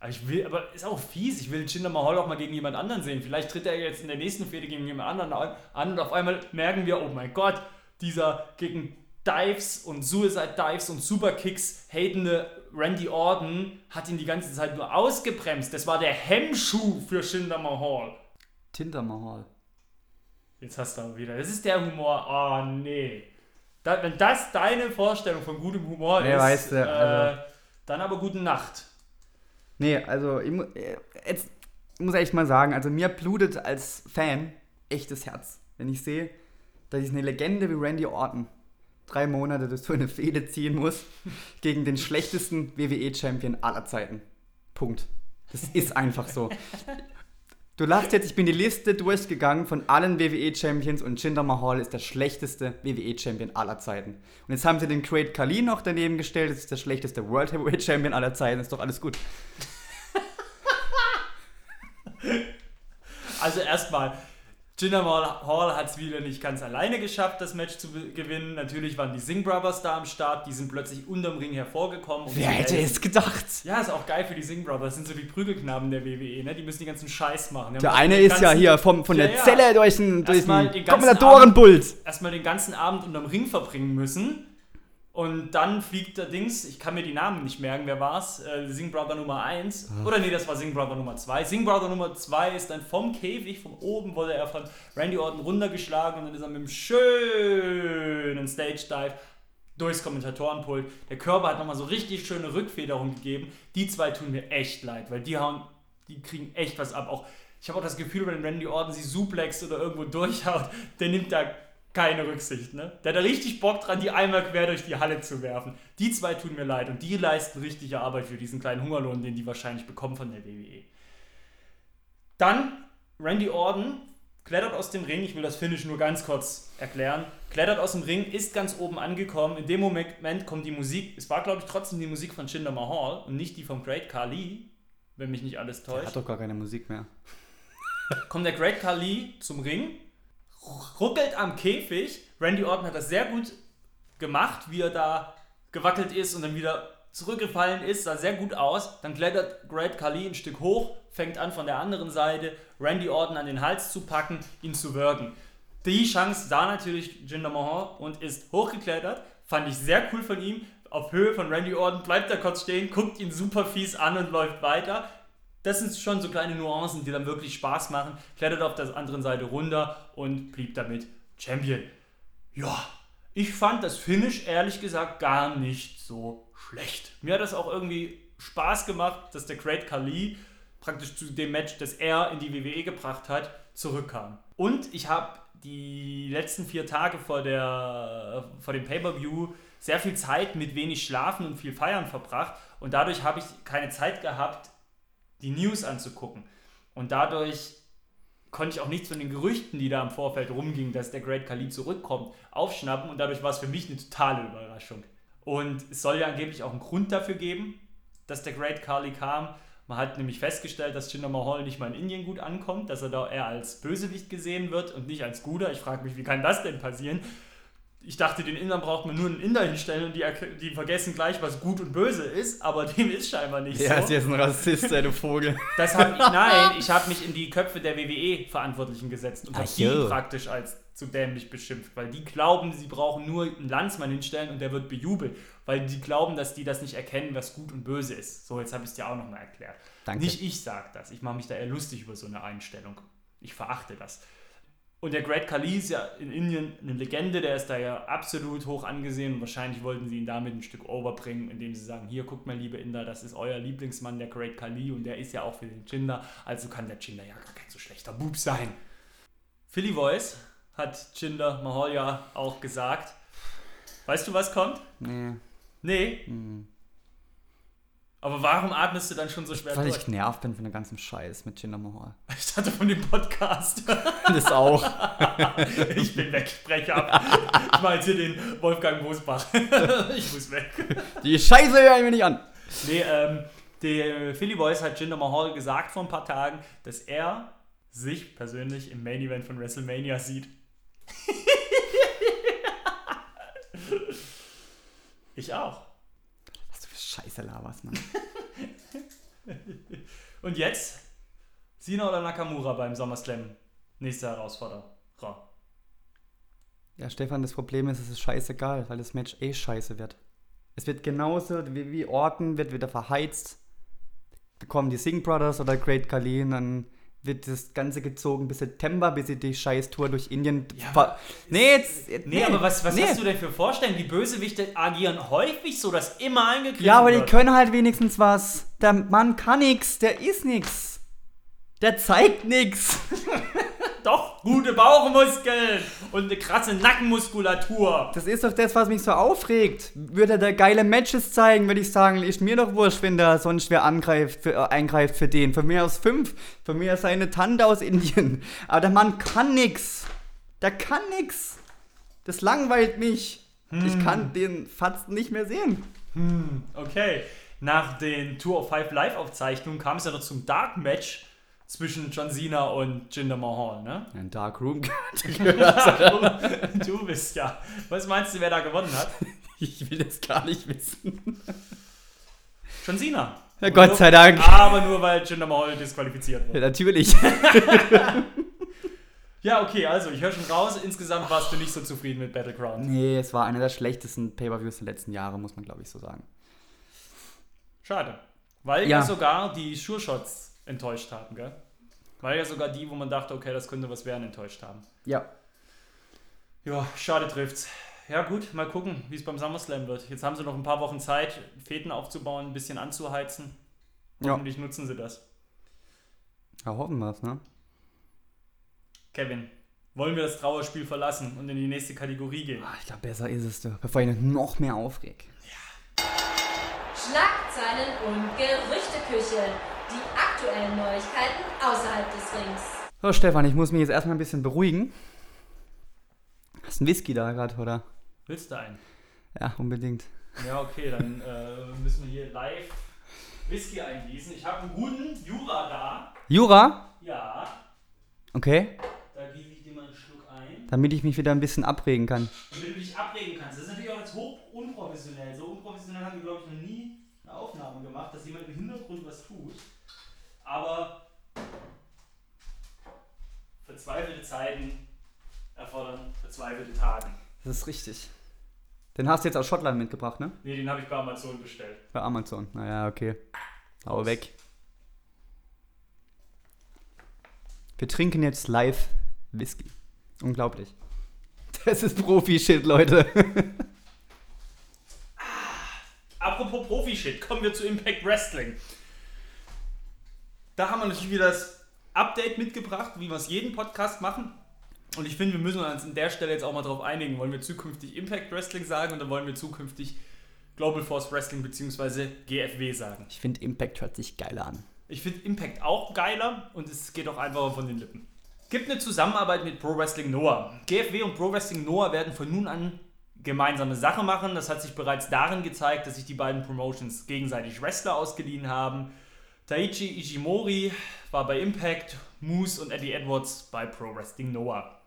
Aber ich will, aber ist auch fies. Ich will Jinder Mahal auch mal gegen jemand anderen sehen. Vielleicht tritt er jetzt in der nächsten Fehde gegen jemand anderen an und auf einmal merken wir, oh mein Gott, dieser gegen Dives und Suicide Dives und Superkicks hatende Randy Orton hat ihn die ganze Zeit nur ausgebremst. Das war der Hemmschuh für Jinder Mahal. Tinder Mahal. Jetzt hast du aber wieder. Das ist der Humor. Oh nee. Da, wenn das deine Vorstellung von gutem Humor Nee, ist, weißt du, äh, also- dann aber gute Nacht. Nee, also ich, mu äh, jetzt ich muss echt mal sagen, also mir blutet als Fan echtes Herz, wenn ich sehe, dass ich eine Legende wie Randy Orton drei Monate durch so eine Fehde ziehen muss gegen den schlechtesten WWE-Champion aller Zeiten. Punkt. Das ist einfach so. Du lachst jetzt, ich bin die Liste durchgegangen von allen WWE-Champions und Jinder Mahal ist der schlechteste WWE-Champion aller Zeiten. Und jetzt haben sie den Great Khali noch daneben gestellt, das ist der schlechteste World Heavyweight-Champion aller Zeiten, ist doch alles gut. Also erstmal, Jinder Mahal hat es wieder nicht ganz alleine geschafft, das Match zu gewinnen. Natürlich waren die Singh Brothers da am Start, die sind plötzlich unterm Ring hervorgekommen. Wer hätte es gedacht? Ja, ist auch geil für die Singh Brothers. Das sind so die Prügelknaben der WWE, ne? Die müssen die ganzen Scheiß machen. Der eine den ist ja hier vom, von Ja, der ja. Zelle durch den, durch den den ganzen Kommentatorenpult. erstmal den ganzen Abend unterm Ring verbringen müssen. Und dann fliegt der Dings, ich kann mir die Namen nicht merken, wer war's? Äh, Sing Brother Nummer 1. Oder nee, das war Sing Brother Nummer 2. Sing Brother Nummer 2 ist dann vom Käfig, von oben wurde er von Randy Orton runtergeschlagen und dann ist er mit einem schönen Stage Dive durchs Kommentatorenpult. Der Körper hat nochmal so richtig schöne Rückfederung gegeben. Die zwei tun mir echt leid, weil die hauen, die kriegen echt was ab. Auch ich habe auch das Gefühl, wenn Randy Orton sie suplext oder irgendwo durchhaut, der nimmt da keine Rücksicht. Ne? Der hat da richtig Bock dran, die einmal quer durch die Halle zu werfen. Die zwei tun mir leid und die leisten richtige Arbeit für diesen kleinen Hungerlohn, den die wahrscheinlich bekommen von der WWE. Dann Randy Orton klettert aus dem Ring, ich will das Finish nur ganz kurz erklären, klettert aus dem Ring, ist ganz oben angekommen, in dem Moment kommt die Musik, es war glaube ich trotzdem die Musik von Jinder Mahal und nicht die von Great Khali, wenn mich nicht alles Der täuscht hat doch gar keine Musik mehr. kommt der Great Khali zum Ring, ruckelt am Käfig. Randy Orton hat das sehr gut gemacht, wie er da gewackelt ist und dann wieder zurückgefallen ist, sah sehr gut aus. Dann klettert Great Khali ein Stück hoch, fängt an von der anderen Seite Randy Orton an den Hals zu packen, ihn zu wirken. Die Chance sah natürlich Jinder Mahal und ist hochgeklettert. Fand ich sehr cool von ihm. Auf Höhe von Randy Orton bleibt er kurz stehen, guckt ihn super fies an und läuft weiter. Das sind schon so kleine Nuancen, die dann wirklich Spaß machen. Klettert auf der anderen Seite runter und blieb damit Champion. Ja, ich fand das Finish ehrlich gesagt gar nicht so schlecht. Mir hat das auch irgendwie Spaß gemacht, dass der Great Khali praktisch zu dem Match, das er in die WWE gebracht hat, zurückkam. Und ich habe die letzten vier Tage vor, der, vor dem Pay-Per-View sehr viel Zeit mit wenig Schlafen und viel Feiern verbracht. Und dadurch habe ich keine Zeit gehabt, die News anzugucken. Und dadurch konnte ich auch nichts von den Gerüchten, die da im Vorfeld rumgingen, dass der Great Khali zurückkommt, aufschnappen. Und dadurch war es für mich eine totale Überraschung. Und es soll ja angeblich auch einen Grund dafür geben, dass der Great Khali kam. Man hat nämlich festgestellt, dass Jinder Mahal nicht mal in Indien gut ankommt, dass er da eher als Bösewicht gesehen wird und nicht als Guter. Ich frage mich, wie kann das denn passieren? Ich dachte, den Indern braucht man nur einen Inder hinstellen und die, die vergessen gleich, was gut und böse ist, aber dem ist scheinbar nicht Ja, so. ist jetzt ein Rassist, du Vogel. Das hab ich, nein, ich habe mich in die Köpfe der WWE-Verantwortlichen gesetzt und habe die praktisch als zu dämlich beschimpft, weil die glauben, sie brauchen nur einen Landsmann hinstellen und der wird bejubelt, weil die glauben, dass die das nicht erkennen, was gut und böse ist. So, jetzt habe ich es dir auch nochmal erklärt. Danke. Nicht ich sage das, ich mache mich da eher lustig über so eine Einstellung. Ich verachte das. Und der Great Khali ist ja in Indien eine Legende, der ist da ja absolut hoch angesehen und wahrscheinlich wollten sie ihn damit ein Stück overbringen, indem sie sagen, hier guckt mal liebe Inder, das ist euer Lieblingsmann, der Great Khali und der ist ja auch für den Jinder, also kann der Jinder ja gar kein so schlechter Bub sein. Philly Voice hat Jinder Mahal ja auch gesagt. Weißt du, was kommt? Nee. Nee. Aber warum atmest du dann schon so schwer Weil durch? ich genervt bin von dem ganzen Scheiß mit Jinder Mahal. Ich hatte von dem Podcast. Das auch. Ich bin weg, spreche ab. Ich mache jetzt hier den Wolfgang Bosbach. Ich muss weg. Die Scheiße höre ich mir nicht an. Nee, ähm, der Philly Boys hat Jinder Mahal gesagt vor ein paar Tagen, dass er sich persönlich im Main Event von WrestleMania sieht. Ich auch. Scheiße laberst, Mann. Und jetzt? Sina oder Nakamura beim SummerSlam? Nächste Herausforderer. Ja, Stefan, das Problem ist, es ist scheißegal, weil das Match eh scheiße wird. Es wird genauso wie, wie Orton, wird wieder verheizt. Bekommen die Singh Brothers oder Great Khali und dann wird das Ganze gezogen bis September, bis sie die scheiß Tour durch Indien. Ja, nee, jetzt. Nee, aber was, was nee. hast du denn für Vorstellungen? Die Bösewichte agieren häufig so, dass immer angegriffen Ja, aber die wird. können halt wenigstens was. Der Mann kann nix, der ist nix. Der zeigt nix. Doch, gute Bauchmuskeln und eine krasse Nackenmuskulatur. Das ist doch das, was mich so aufregt. Würde er da geile Matches zeigen, würde ich sagen, ist mir doch wurscht, wenn da sonst wer angreift, für, äh, eingreift für den. Von mir aus fünf, von mir aus seine Tante aus Indien. Aber der Mann kann nix. Der kann nix. Das langweilt mich. Ich kann den fast nicht mehr sehen. Okay, nach den Tour of Five Live-Aufzeichnungen kam es ja noch zum Dark Match zwischen John Cena und Jinder Mahal, ne? Ein Dark Room. du, du bist ja. Was meinst du, wer da gewonnen hat? ich will das gar nicht wissen. John Cena. Ja, Gott sei Dank. Aber nur, weil Jinder Mahal disqualifiziert Ja, wurde. natürlich. Ja, okay, also ich höre schon raus, insgesamt warst du nicht so zufrieden mit Battleground. nee, es war einer der schlechtesten Pay-Per-Views der letzten Jahre, muss man glaube ich so sagen. Schade. Weil ja, Ja. sogar die Sure Shots enttäuscht haben, gell? Weil ja sogar die, wo man dachte, okay, das könnte was werden, enttäuscht haben. Ja. Ja, schade trifft's. Ja gut, mal gucken, wie es beim SummerSlam wird. Jetzt haben sie noch ein paar Wochen Zeit, Fäden aufzubauen, ein bisschen anzuheizen. Ja. Hoffentlich nutzen sie das. Ja, hoffen wir es, ne? Kevin, wollen wir das Trauerspiel verlassen und in die nächste Kategorie gehen? Ah, Ich glaube, besser ist es, du, bevor ich noch mehr aufreg. Schlagzeilen und Gerüchteküche. Die aktuellen Neuigkeiten außerhalb des Rings. So, Stefan, ich muss mich jetzt erstmal ein bisschen beruhigen. Hast du einen Whisky da gerade, oder? Willst du einen? Ja, unbedingt. Ja, okay, dann äh, müssen wir hier live Whisky eingießen. Ich habe einen guten Jura da. Jura? Ja, Okay. da gieße ich dir mal einen Schluck ein. Damit ich mich wieder ein bisschen abregen kann. Damit du dich abregen kannst. Das ist natürlich auch jetzt hoch unprofessionell. So unprofessionell haben wir, glaube ich, noch nie eine Aufnahme gemacht, dass jemand im Hintergrund was tut. Das ist richtig. Den hast du jetzt aus Schottland mitgebracht, ne? Ne, den habe ich bei Amazon bestellt. Bei Amazon. Naja, okay. Hau weg. Wir trinken jetzt live Whisky. Unglaublich. Das ist Profi-Shit, Leute. Apropos Profi-Shit, kommen wir zu Impact Wrestling. Da haben wir natürlich wieder das Update mitgebracht, wie wir es jeden Podcast machen. Und ich finde, wir müssen uns an der Stelle jetzt auch mal darauf einigen. Wollen wir zukünftig Impact Wrestling sagen oder wollen wir zukünftig Global Force Wrestling bzw. GFW sagen? Ich finde, Impact hört sich geiler an. Ich finde Impact auch geiler und es geht auch einfacher von den Lippen. Gibt eine Zusammenarbeit mit Pro Wrestling Noah. GFW und Pro Wrestling Noah werden von nun an gemeinsame Sache machen. Das hat sich bereits darin gezeigt, dass sich die beiden Promotions gegenseitig Wrestler ausgeliehen haben. Taichi Ishimori war bei Impact, Moose und Eddie Edwards bei Pro Wrestling Noah.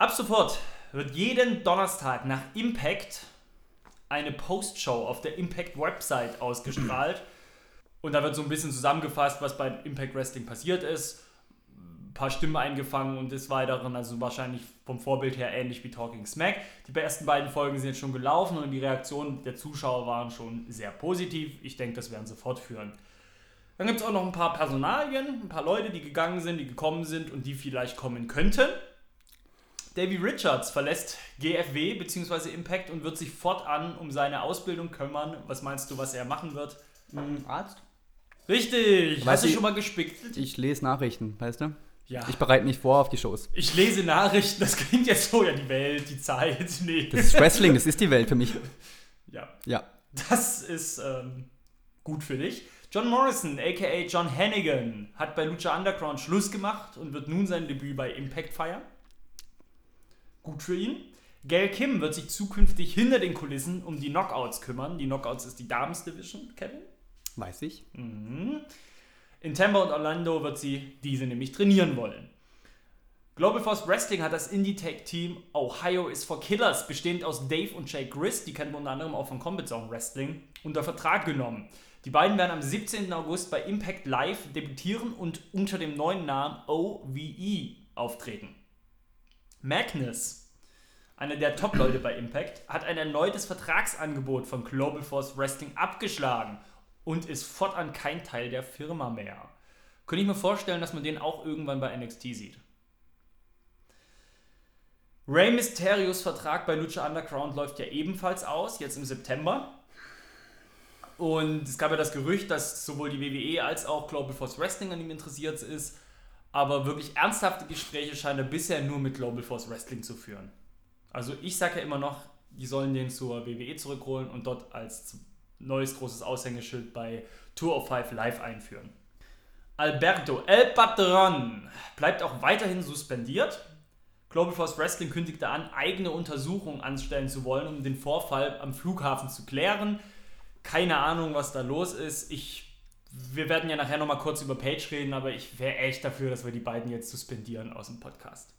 Ab sofort wird jeden Donnerstag nach Impact eine Postshow auf der Impact-Website ausgestrahlt. Und da wird so ein bisschen zusammengefasst, was bei Impact Wrestling passiert ist. Ein paar Stimmen eingefangen und des Weiteren, also wahrscheinlich vom Vorbild her ähnlich wie Talking Smack. Die ersten beiden Folgen sind jetzt schon gelaufen und die Reaktionen der Zuschauer waren schon sehr positiv. Ich denke, das werden sie fortführen. Dann gibt es auch noch ein paar Personalien, ein paar Leute, die gegangen sind, die gekommen sind und die vielleicht kommen könnten. Davy Richards verlässt GFW bzw. Impact und wird sich fortan um seine Ausbildung kümmern. Was meinst du, was er machen wird? Arzt? Richtig! Weiß Hast du ich- schon mal gespickt? Ich lese Nachrichten, weißt du? Ja. Ich bereite mich vor auf die Shows. Ich lese Nachrichten, das klingt jetzt so, ja, die Welt, die Zeit, nee. Das ist Wrestling, das ist die Welt für mich. ja, Ja. das ist ähm, gut für dich. John Morrison, aka John Hannigan, hat bei Lucha Underground Schluss gemacht und wird nun sein Debüt bei Impact feiern. Gut für ihn. Gail Kim wird sich zukünftig hinter den Kulissen um die Knockouts kümmern. Die Knockouts ist die Dames Division, Kevin. Weiß ich. Mhm. In Tampa und Orlando wird sie diese nämlich trainieren wollen. Global Force Wrestling hat das Indie-Tech-Team Ohio is for Killers, bestehend aus Dave und Jake Grist, die kennt man unter anderem auch von Combat Zone Wrestling, unter Vertrag genommen. Die beiden werden am 17. August bei Impact Live debütieren und unter dem neuen Namen OVE auftreten. Magnus, einer der Top-Leute bei Impact, hat ein erneutes Vertragsangebot von Global Force Wrestling abgeschlagen und ist fortan kein Teil der Firma mehr. Könnte ich mir vorstellen, dass man den auch irgendwann bei NXT sieht. Rey Mysterios Vertrag bei Lucha Underground läuft ja ebenfalls aus, jetzt im September. Und es gab ja das Gerücht, dass sowohl die WWE als auch Global Force Wrestling an ihm interessiert ist. Aber wirklich ernsthafte Gespräche scheint er bisher nur mit Global Force Wrestling zu führen. Also ich sage ja immer noch, die sollen den zur WWE zurückholen und dort als neues großes Aushängeschild bei Tour of Five Live einführen. Alberto El Patron bleibt auch weiterhin suspendiert. Global Force Wrestling kündigte an, eigene Untersuchungen anstellen zu wollen, um den Vorfall am Flughafen zu klären. Keine Ahnung, was da los ist. Ich, wir werden ja nachher nochmal kurz über Page reden, aber ich wäre echt dafür, dass wir die beiden jetzt suspendieren aus dem Podcast.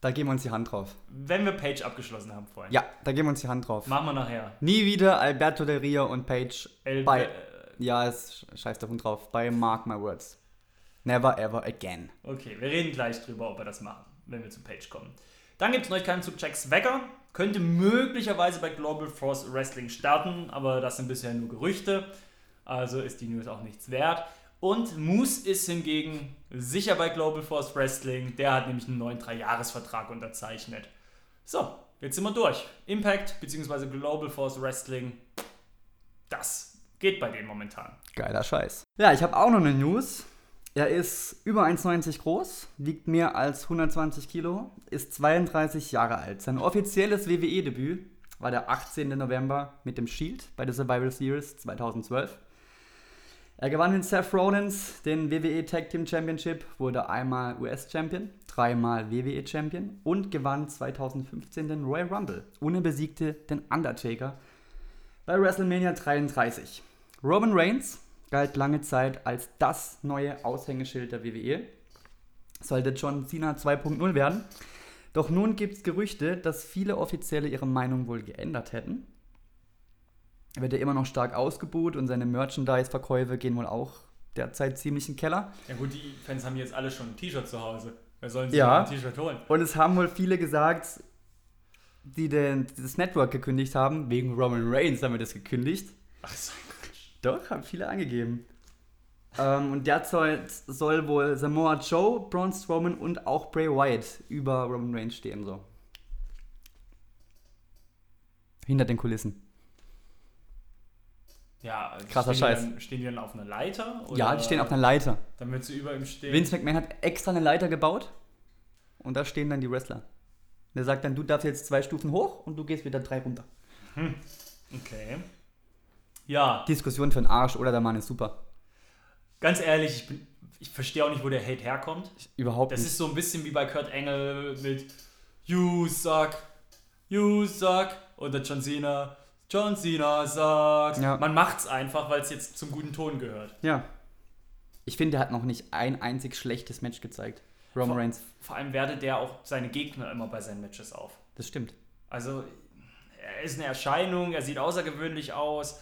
Da geben wir uns die Hand drauf. Wenn wir Page abgeschlossen haben vorhin. Ja, da geben wir uns die Hand drauf. Machen wir nachher. Nie wieder Alberto Del Rio und Page El bei. äh, Ja, es scheiß der Hund drauf. Bei Mark My Words. Never ever again. Okay, wir reden gleich drüber, ob wir das machen, wenn wir zu Page kommen. Dann gibt es Neuigkeiten zu Jack Swagger. Könnte möglicherweise bei Global Force Wrestling starten, aber das sind bisher nur Gerüchte. Also ist die News auch nichts wert. Und Moose ist hingegen sicher bei Global Force Wrestling. Der hat nämlich einen neuen Dreijahresvertrag unterzeichnet. So, jetzt sind wir durch. Impact bzw. Global Force Wrestling, das geht bei denen momentan. Geiler Scheiß. Ja, ich habe auch noch eine News. Er ist über 1,90 groß, wiegt mehr als 120 Kilo, ist 32 Jahre alt. Sein offizielles WWE-Debüt war der 18. November mit dem Shield bei der Survival Series 2012. Er gewann den Seth Rollins, den WWE Tag Team Championship, wurde einmal US-Champion, dreimal WWE-Champion und gewann 2015 den Royal Rumble und besiegte den Undertaker bei WrestleMania 33. Roman Reigns galt lange Zeit als das neue Aushängeschild der WWE. Sollte John Cena 2.0 werden. Doch nun gibt es Gerüchte, dass viele Offizielle ihre Meinung wohl geändert hätten. Er wird ja immer noch stark ausgebuht und seine Merchandise-Verkäufe gehen wohl auch derzeit ziemlich in den Keller. Ja gut, die Fans haben jetzt alle schon ein T-Shirt zu Hause. Wer sollen sich Ja. ein T-Shirt holen? Und es haben wohl viele gesagt, die den, das Network gekündigt haben, wegen Roman Reigns haben wir das gekündigt. Ach so. Doch, haben viele angegeben. Ähm, und derzeit soll wohl Samoa Joe, Braun Strowman und auch Bray Wyatt über Roman Reigns stehen. So. Hinter den Kulissen. Ja, also Krasser stehen Scheiß. Die dann, stehen die dann auf einer Leiter? Ja, die stehen auf einer Leiter. Damit sie über ihm stehen. Vince McMahon hat extra eine Leiter gebaut und da stehen dann die Wrestler. Der sagt dann, du darfst jetzt zwei Stufen hoch und du gehst wieder drei runter. Okay. Ja, Diskussion für den Arsch oder der Mann ist super. ganz ehrlich, ich, bin- ich verstehe auch nicht, wo der Hate herkommt. Überhaupt Das nicht. ist so ein bisschen wie bei Kurt Engel mit You suck, you suck oder John Cena, John Cena sucks. Ja. Man macht's einfach, weil es jetzt zum guten Ton gehört. Ja. Ich finde, er hat noch nicht ein einzig schlechtes Match gezeigt. Roman Reigns. Vor allem wertet der auch seine Gegner immer bei seinen Matches auf. Das stimmt. Also, er ist eine Erscheinung, er sieht außergewöhnlich aus.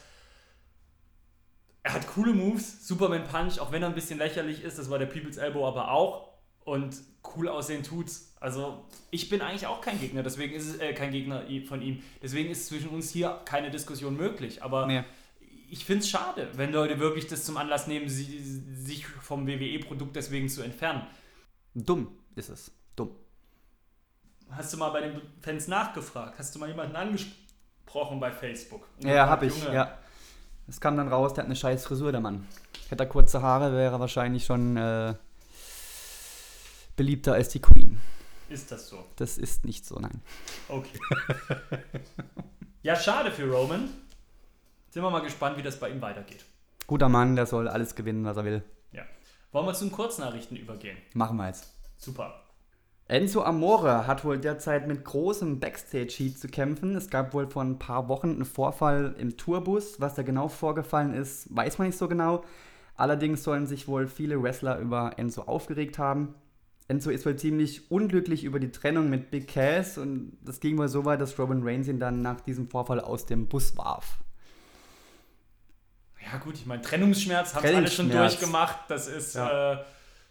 Er hat coole Moves, Superman Punch, auch wenn er ein bisschen lächerlich ist, das war der People's Elbow aber auch. Und cool aussehen tut's. Also, ich bin eigentlich auch kein Gegner, deswegen ist es äh, kein Gegner von ihm. Deswegen ist zwischen uns hier keine Diskussion möglich. Aber Nee. ich finde es schade, wenn Leute wirklich das zum Anlass nehmen, sie, sich vom WWE-Produkt deswegen zu entfernen. Dumm ist es. Dumm. Hast du mal bei den Fans nachgefragt? Hast du mal jemanden angesprochen bei Facebook? Ja, gefragt, hab ich, ja. Es kam dann raus, der hat eine scheiß Frisur, der Mann. Hätte er kurze Haare, wäre er wahrscheinlich schon äh, beliebter als die Queen. Ist das so? Das ist nicht so, nein. Okay. ja, schade für Roman. Sind wir mal gespannt, wie das bei ihm weitergeht. Guter Mann, der soll alles gewinnen, was er will. Ja. Wollen wir zu den Kurznachrichten übergehen? Machen wir jetzt. Super. Enzo Amore hat wohl derzeit mit großem Backstage-Heat zu kämpfen. Es gab wohl vor ein paar Wochen einen Vorfall im Tourbus. Was da genau vorgefallen ist, weiß man nicht so genau. Allerdings sollen sich wohl viele Wrestler über Enzo aufgeregt haben. Enzo ist wohl ziemlich unglücklich über die Trennung mit Big Cass und das ging wohl so weit, dass Robin Reigns ihn dann nach diesem Vorfall aus dem Bus warf. Ja, gut, ich meine, Trennungsschmerz haben alle schon durchgemacht. Das ist Ja. äh,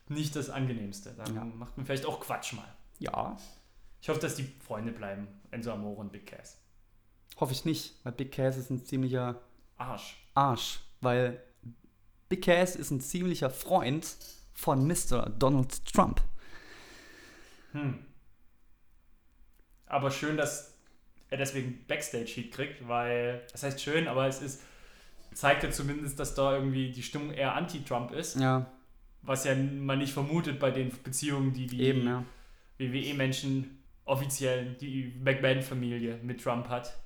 nicht das Angenehmste. Dann Ja. macht man vielleicht auch Quatsch mal. Ja, Ich hoffe, dass die Freunde bleiben. Enzo Amore und Big Cass. hoffe ich nicht, weil Big Cass ist ein ziemlicher Arsch. Arsch, weil Big Cass ist ein ziemlicher Freund von Mr. Donald Trump. Hm. Aber schön, dass er deswegen Backstage-Heat kriegt, weil, das heißt schön, aber es ist, zeigt ja zumindest, dass da irgendwie die Stimmung eher anti-Trump ist, Ja, was ja man nicht vermutet bei den Beziehungen, die die eben, ja. WWE-Menschen offiziell, die McMahon-Familie mit Trump hat.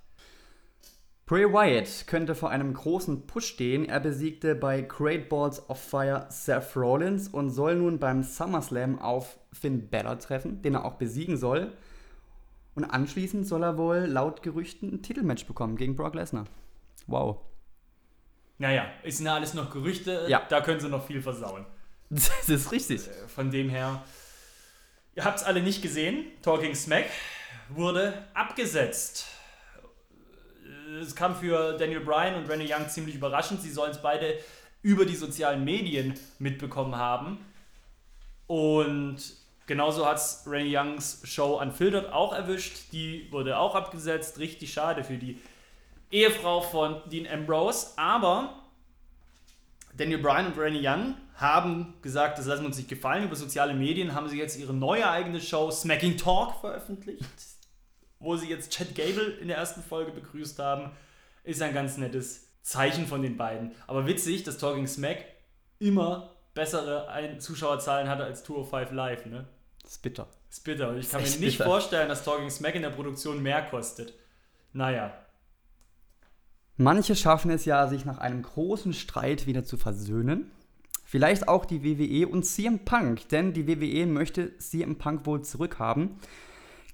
Bray Wyatt könnte vor einem großen Push stehen. Er besiegte bei Great Balls of Fire Seth Rollins und soll nun beim SummerSlam auf Finn Balor treffen, den er auch besiegen soll. Und anschließend soll er wohl laut Gerüchten ein Titelmatch bekommen gegen Brock Lesnar. Wow. Naja, ist ja alles noch Gerüchte, Ja. da können sie noch viel versauen. Das ist richtig. Äh, Von dem her, ihr habt es alle nicht gesehen, Talking Smack wurde abgesetzt. Es kam für Daniel Bryan und Renee Young ziemlich überraschend. Sie sollen es beide über die sozialen Medien mitbekommen haben. Und genauso hat es Renee Youngs Show Unfiltered auch erwischt. Die wurde auch abgesetzt. Richtig schade für die Ehefrau von Dean Ambrose. Aber Daniel Bryan und Rennie Young haben gesagt, das lassen wir uns nicht gefallen. Über soziale Medien haben sie jetzt ihre neue eigene Show Smacking Talk veröffentlicht, wo sie jetzt Chad Gable in der ersten Folge begrüßt haben. Ist ein ganz nettes Zeichen von den beiden. Aber witzig, dass Talking Smack immer bessere Ein- Zuschauerzahlen hatte als 205 Live, ne? Das ist bitter. ist bitter. Und ich kann mir nicht bitter. vorstellen, dass Talking Smack in der Produktion mehr kostet. Naja, Manche schaffen es ja, sich nach einem großen Streit wieder zu versöhnen. Vielleicht auch die WWE und CM Punk, denn die WWE möchte CM Punk wohl zurückhaben.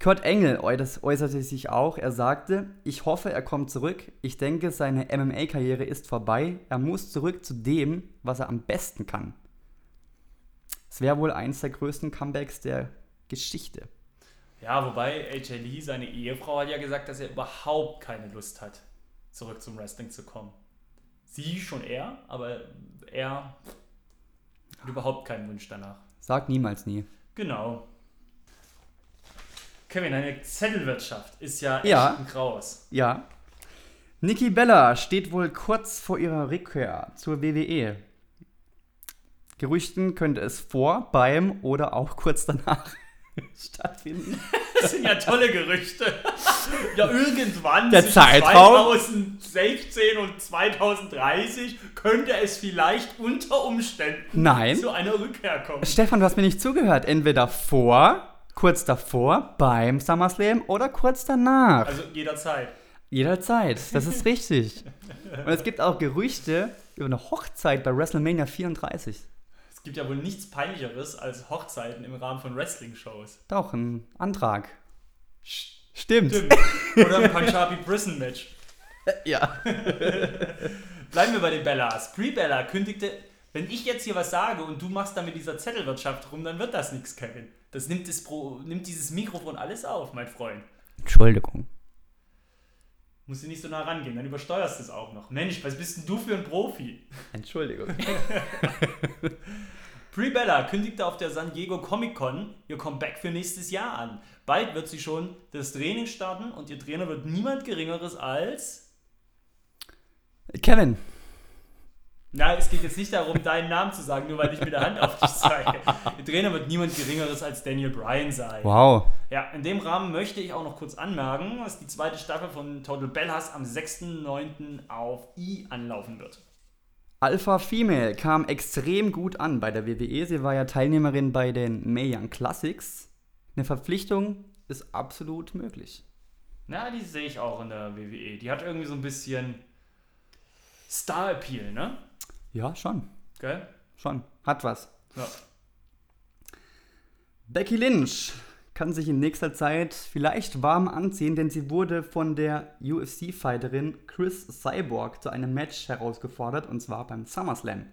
Kurt Engel äuß- äußerte sich auch. Er sagte, ich hoffe, er kommt zurück. Ich denke, seine MMA-Karriere ist vorbei. Er muss zurück zu dem, was er am besten kann. Es wäre wohl eins der größten Comebacks der Geschichte. Ja, wobei AJ Lee, seine Ehefrau, hat ja gesagt, dass er überhaupt keine Lust hat, zurück zum Wrestling zu kommen. Sie schon eher, aber er hat überhaupt keinen Wunsch danach. Sag niemals nie. Genau. Kevin, eine Zettelwirtschaft ist ja echt Ja. ein Graus. Ja. Nikki Bella steht wohl kurz vor ihrer Rückkehr zur WWE. Gerüchten könnte es vor, beim oder auch kurz danach stattfinden. Das sind ja tolle Gerüchte. ja, irgendwann Der zwischen Zeitraum? 2016 und 2030 könnte es vielleicht unter Umständen Nein. zu einer Rückkehr kommen. Stefan, du hast mir nicht zugehört. Entweder vor, kurz davor, beim SummerSlam oder kurz danach. Also jederzeit. Jederzeit. Das ist richtig. Und es gibt auch Gerüchte über eine Hochzeit bei WrestleMania 34. Es gibt ja wohl nichts Peinlicheres als Hochzeiten im Rahmen von Wrestling-Shows. Doch, ein Antrag. Stimmt. Stimmt. Oder ein Punjabi Prison Match. Ja. Bleiben wir bei den Bellas. Brie Bella kündigte Wenn ich jetzt hier was sage und du machst da mit dieser Zettelwirtschaft rum, dann wird das nichts, Kevin. Das nimmt, das Pro, nimmt dieses Mikrofon alles auf, mein Freund. Entschuldigung. Musst du nicht so nah rangehen, dann übersteuerst du es auch noch. Mensch, was bist denn du für ein Profi? Entschuldigung. Brie Bella kündigte auf der San Diego Comic Con ihr Comeback für nächstes Jahr an. Bald wird sie schon das Training starten und ihr Trainer wird niemand Geringeres als. Kevin. Na, es geht jetzt nicht darum, deinen Namen zu sagen, nur weil ich mit der Hand auf dich zeige. Ihr Trainer wird niemand Geringeres als Daniel Bryan sein. Wow. Ja, in dem Rahmen möchte ich auch noch kurz anmerken, dass die zweite Staffel von Total Bellas am 6.9. auf I anlaufen wird. Alpha Female kam extrem gut an bei der WWE. Sie war ja Teilnehmerin bei den Mae Young Classics. Eine Verpflichtung ist absolut möglich. Na, die sehe ich auch in der WWE. Die hat irgendwie so ein bisschen Star-Appeal, ne? Ja, schon. Gell? Schon. Hat was. Ja. Becky Lynch kann sich in nächster Zeit vielleicht warm anziehen, denn sie wurde von der UFC-Fighterin Chris Cyborg zu einem Match herausgefordert, und zwar beim SummerSlam.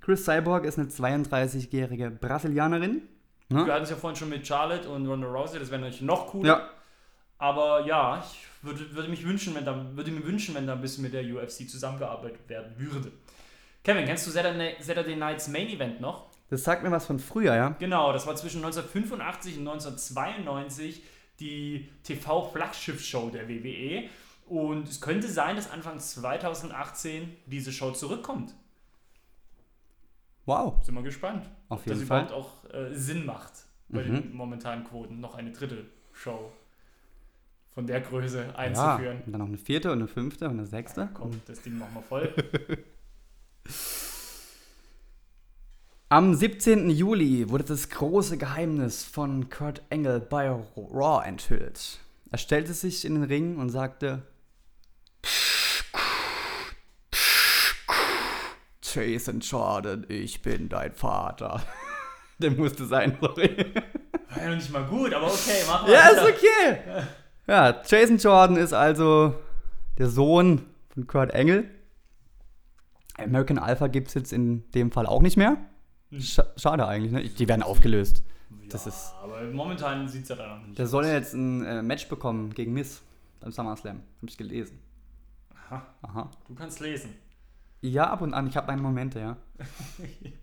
Chris Cyborg ist eine 32-jährige Brasilianerin. Wir Ne? hatten es ja vorhin schon mit Charlotte und Ronda Rousey, das wäre natürlich noch cooler. Ja, Aber ja, ich würde, würde, mich wünschen, wenn da, würde mir wünschen, wenn da ein bisschen mit der UFC zusammengearbeitet werden würde. Kevin, kennst du Saturday Night's Main Event noch? das sagt mir was von früher, ja? Genau, das war zwischen 1985 und 1992 die TV-Flaggschiff-Show der WWE. Und es könnte sein, dass Anfang 2018 diese Show zurückkommt. Wow. Sind wir gespannt. Auf ob das jeden Fall. überhaupt auch äh, Sinn macht bei Mhm. den momentanen Quoten, noch eine dritte Show von der Größe Ja, einzuführen. und dann noch eine vierte und eine fünfte und eine sechste. Komm, das Ding machen wir voll. Am 17. Juli wurde das große Geheimnis von Kurt Angle bei Raw enthüllt. Er stellte sich in den Ring und sagte: Jason Jordan, ich bin dein Vater. Der musste sein, sorry. War ja noch nicht mal gut, aber okay, machen wir Ja, ist okay. Ja, Jason Jordan ist also der Sohn von Kurt Angle. American Alpha gibt es jetzt in dem Fall auch nicht mehr. Sch schade eigentlich, ne? Die werden aufgelöst. Das ja, ist- aber momentan sieht es ja da noch nicht Der soll aus. ja jetzt ein äh, Match bekommen gegen Miss beim SummerSlam. Hab ich gelesen. Aha, Aha. du kannst lesen. Ja, ab und an. Ich habe meine Momente, ja.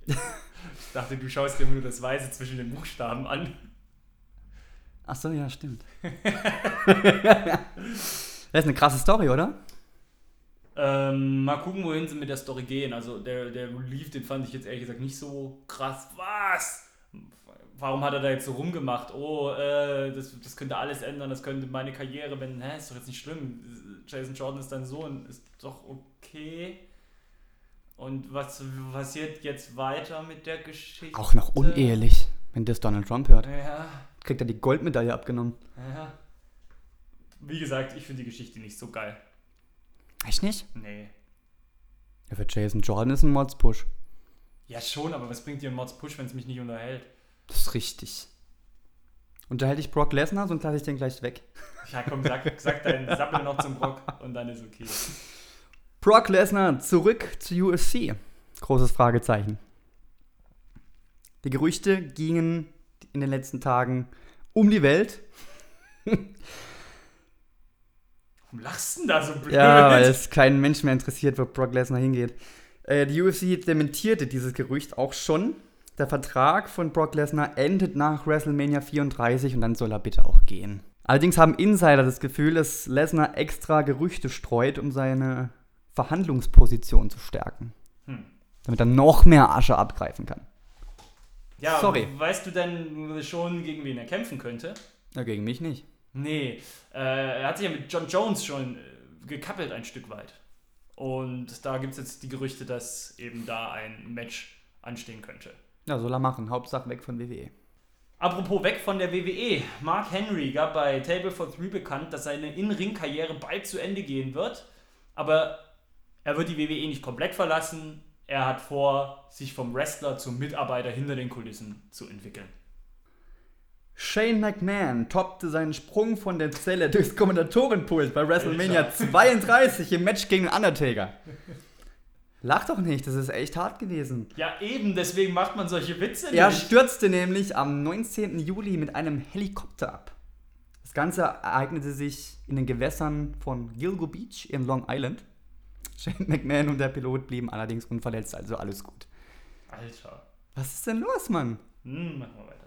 Ich dachte, du schaust dir nur das Weiße zwischen den Buchstaben an. Ach so, ja, stimmt. das ist eine krasse Story, oder? Ähm, mal gucken, wohin sie mit der Story gehen. Also der, der Relief, den fand ich jetzt ehrlich gesagt nicht so krass. Was? Warum hat er da jetzt so rumgemacht? Oh, äh, das, das könnte alles ändern, das könnte meine Karriere, wenn, hä, ist doch jetzt nicht schlimm. Jason Jordan ist dein Sohn, ist doch okay. Und was passiert jetzt weiter mit der Geschichte? Auch noch unehelich, wenn das Donald Trump hört. Ja, Kriegt er die Goldmedaille abgenommen. ja. Wie gesagt, ich finde die Geschichte nicht so geil. Echt nicht? Nee. Ja, für Jason Jordan ist ein Mods-Push. Ja, schon, aber was bringt dir ein Mods Push, wenn es mich nicht unterhält? Das ist richtig. Unterhalte ich Brock Lesnar, sonst lasse ich den gleich weg. Ja, komm, sag, sag deinen Sappel noch zum Brock und dann ist okay. Brock Lesnar zurück zu UFC? Großes Fragezeichen. Die Gerüchte gingen in den letzten Tagen um die Welt. Warum lachst du denn da so blöd? Ja, weil es keinen Mensch mehr interessiert, wo Brock Lesnar hingeht. Äh, die UFC dementierte dieses Gerücht auch schon. Der Vertrag von Brock Lesnar endet nach WrestleMania 34 und dann soll er bitte auch gehen. Allerdings haben Insider das Gefühl, dass Lesnar extra Gerüchte streut, um seine Verhandlungsposition zu stärken. Hm. Damit er noch mehr Asche abgreifen kann. Ja, Sorry. weißt du denn schon, gegen wen er kämpfen könnte? Ja, gegen mich nicht. Nee, äh, er hat sich ja mit John Jones schon äh, gekappelt ein Stück weit. Und da gibt es jetzt die Gerüchte, dass eben da ein Match anstehen könnte. Ja, soll er machen. Hauptsache weg von. WWE. Apropos weg von der WWE. Mark Henry gab bei Table for Three bekannt, dass seine In-Ring-Karriere bald zu Ende gehen wird. Aber er wird die WWE nicht komplett verlassen. Er hat vor, sich vom Wrestler zum Mitarbeiter hinter den Kulissen zu entwickeln. Shane McMahon toppte seinen Sprung von der Zelle durchs Kommentatorenpult bei WrestleMania Alter. 32 im Match gegen Undertaker. Lach doch nicht, das ist echt hart gewesen. Ja, eben, deswegen macht man solche Witze Er nicht. stürzte nämlich am 19. Juli mit einem Helikopter ab. Das Ganze ereignete sich in den Gewässern von Gilgo Beach in Long Island. Shane McMahon und der Pilot blieben allerdings unverletzt, also alles gut. Alter. Was ist denn los, Mann? Hm, machen wir weiter.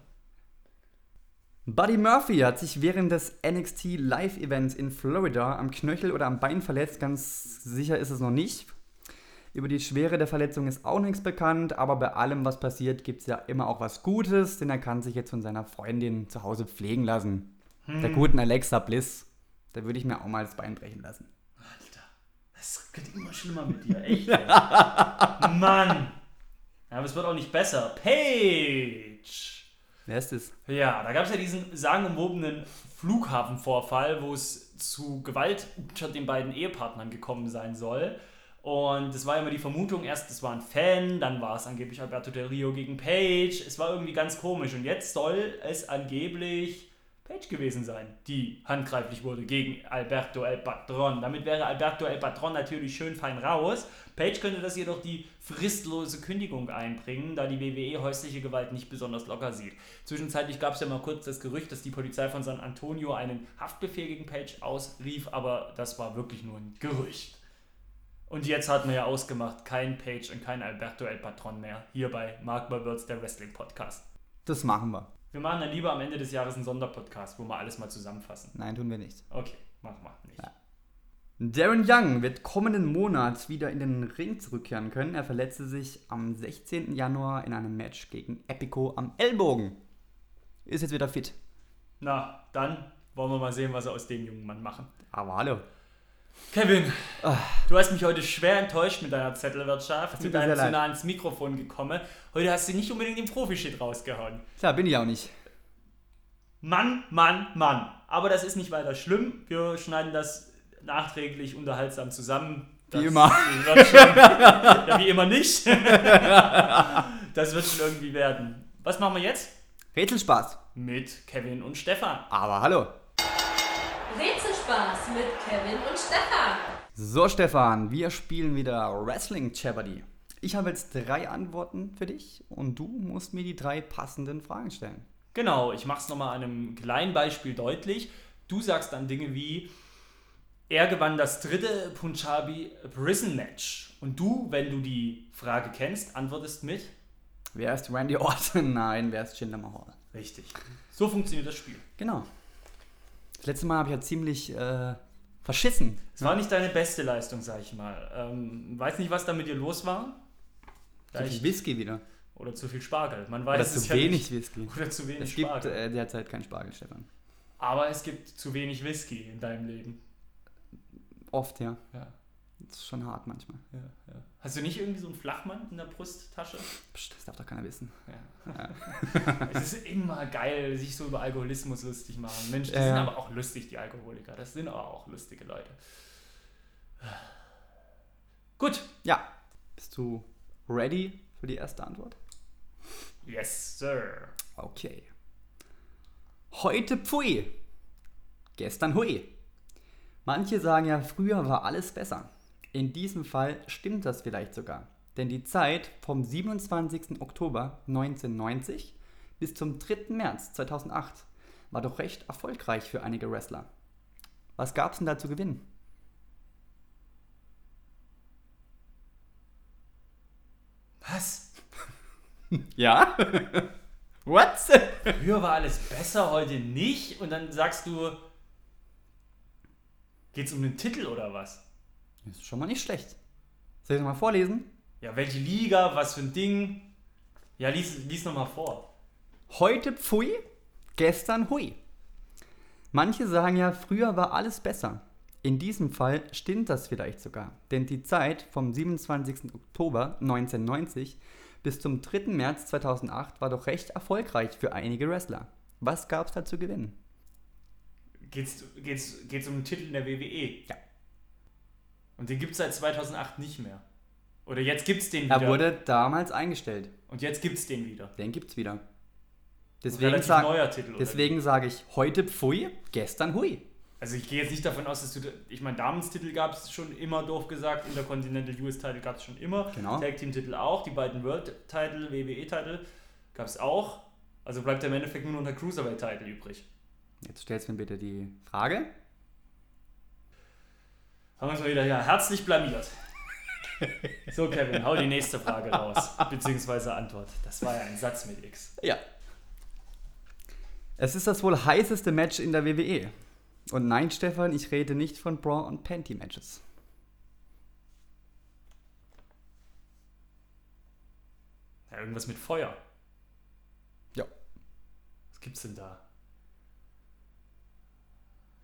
Buddy Murphy hat sich während des NXT Live-Events in Florida am Knöchel oder am Bein verletzt. Ganz sicher ist es noch nicht. Über die Schwere der Verletzung ist auch nichts bekannt, aber bei allem, was passiert, gibt es ja immer auch was Gutes, denn er kann sich jetzt von seiner Freundin zu Hause pflegen lassen. Der guten Alexa Bliss. Da würde ich mir auch mal das Bein brechen lassen. Alter. Das wird immer schlimmer mit dir, echt. Mann. Ja, aber es wird auch nicht besser. Page. Wer ist es? Ja, da gab es ja diesen sagenumwobenen Flughafenvorfall, wo es zu Gewalt unter den beiden Ehepartnern gekommen sein soll. Und es war immer die Vermutung, erst es war ein Fan, dann war es angeblich Alberto Del Rio gegen Page. Es war irgendwie ganz komisch. Und jetzt soll es angeblich Page gewesen sein, die handgreiflich wurde gegen Alberto El Patron. Damit wäre Alberto El Patron natürlich schön fein raus. Page könnte das jedoch die fristlose Kündigung einbringen, da die WWE häusliche Gewalt nicht besonders locker sieht. Zwischenzeitlich gab es ja mal kurz das Gerücht, dass die Polizei von San Antonio einen Haftbefehl gegen Page ausrief, aber das war wirklich nur ein Gerücht. Und jetzt hat man ja ausgemacht, kein Page und kein Alberto El Patron mehr, hier bei Mark Words, der Wrestling Podcast. Das machen wir. Wir machen dann lieber am Ende des Jahres einen Sonderpodcast, wo wir alles mal zusammenfassen. Nein, tun wir nicht. Okay, machen wir. Darren Young wird kommenden Monat wieder in den Ring zurückkehren können. Er verletzte sich am 16. Januar in einem Match gegen Epico am Ellbogen. Ist jetzt wieder fit. Na, dann wollen wir mal sehen, was wir aus dem jungen Mann machen. Aber hallo. Kevin, du hast mich heute schwer enttäuscht mit deiner Zettelwirtschaft, mit deinem zu nah ans Mikrofon gekommen. Heute hast du nicht unbedingt den Profi-Shit rausgehauen. Klar, bin ich auch nicht. Mann, Mann, Mann. Aber das ist nicht weiter schlimm. Wir schneiden das nachträglich unterhaltsam zusammen. Das immer. Wird schon, ja, wie immer nicht. das wird schon irgendwie werden. Was machen wir jetzt? Rätselspaß. Mit Kevin und Stefan. Aber hallo. Rätselspaß mit Kevin und Stefan. So, Stefan, wir spielen wieder Wrestling Jeopardy. Ich habe jetzt drei Antworten für dich und du musst mir die drei passenden Fragen stellen. Genau, ich mache es nochmal an einem kleinen Beispiel deutlich. Du sagst dann Dinge wie, er gewann das dritte Punjabi Prison Match. Und du, wenn du die Frage kennst, antwortest mit Wer ist Randy Orton? Nein, wer ist Jinder Mahal? richtig. So funktioniert das Spiel. Genau. Das letzte Mal habe ich ja ziemlich äh, verschissen. Es war nicht deine beste Leistung, sag ich mal. Ähm, weiß nicht, was da mit dir los war. Zu viel Whisky wieder. Oder zu viel Spargel. Man Oder weiß zu es ja wenig nicht. Whisky. Oder zu wenig Es gibt Spargel. äh, derzeit keinen Spargel, Stefan. Aber es gibt zu wenig Whisky in deinem Leben. Oft, ja. Ja, Das ist schon hart manchmal. ja, ja. Hast du nicht irgendwie so einen Flachmann in der Brusttasche? Psst, das darf doch keiner wissen. Ja. es ist immer geil, sich so über Alkoholismus lustig machen. Mensch, die Ja, sind aber auch lustig, die Alkoholiker. Das sind aber auch lustige Leute. Gut. Ja. Bist du ready für die erste Antwort? Yes, sir. Okay. Heute Pfui. Gestern Hui. Manche sagen ja, früher war alles besser. In diesem Fall stimmt das vielleicht sogar. Denn die Zeit vom 27. Oktober 1990 bis zum 3. März 2008 war doch recht erfolgreich für einige Wrestler. Was gab's denn da zu gewinnen? Was? Ja? What? Früher war alles besser, heute nicht. Und dann sagst du, geht's um den Titel oder was? Das ist schon mal nicht schlecht. Soll ich noch mal vorlesen? Ja, welche Liga, was für ein Ding? Ja, lies, lies nochmal vor. Heute Pfui, gestern Hui. Manche sagen ja, früher war alles besser. In diesem Fall stimmt das vielleicht sogar, denn die Zeit vom 27. Oktober 1990 bis zum 3. März 2008 war doch recht erfolgreich für einige Wrestler. Was gab's da zu gewinnen? Geht's, geht's, geht's um den Titel in der WWE? Ja. Und den gibt's seit 2008 nicht mehr. Oder jetzt gibt's den wieder. Er wurde damals eingestellt. Und jetzt gibt's den wieder. Den gibt's wieder. Deswegen, sag, neuer Titel. Deswegen sage ich heute Pfui, gestern Hui. Also ich gehe jetzt nicht davon aus, dass du, ich meine, Damenstitel gab es schon immer, doof gesagt, Intercontinental US-Title gab es schon immer, Genau. Tag Team-Titel auch, die beiden World-Title, WWE-Titel gab es auch. Also bleibt im Endeffekt nur noch der Cruiserweight-Title übrig. Jetzt stellst du mir bitte die Frage. Haben wir uns mal wieder ja, herzlich blamiert. So, Kevin, hau die nächste Frage raus. Beziehungsweise Antwort. Das war ja ein Satz mit X. Ja. Es ist das wohl heißeste Match in der WWE. Und nein, Stefan, ich rede nicht von Bra und Panty Matches. Ja, irgendwas mit Feuer. Ja. Was gibt's denn da?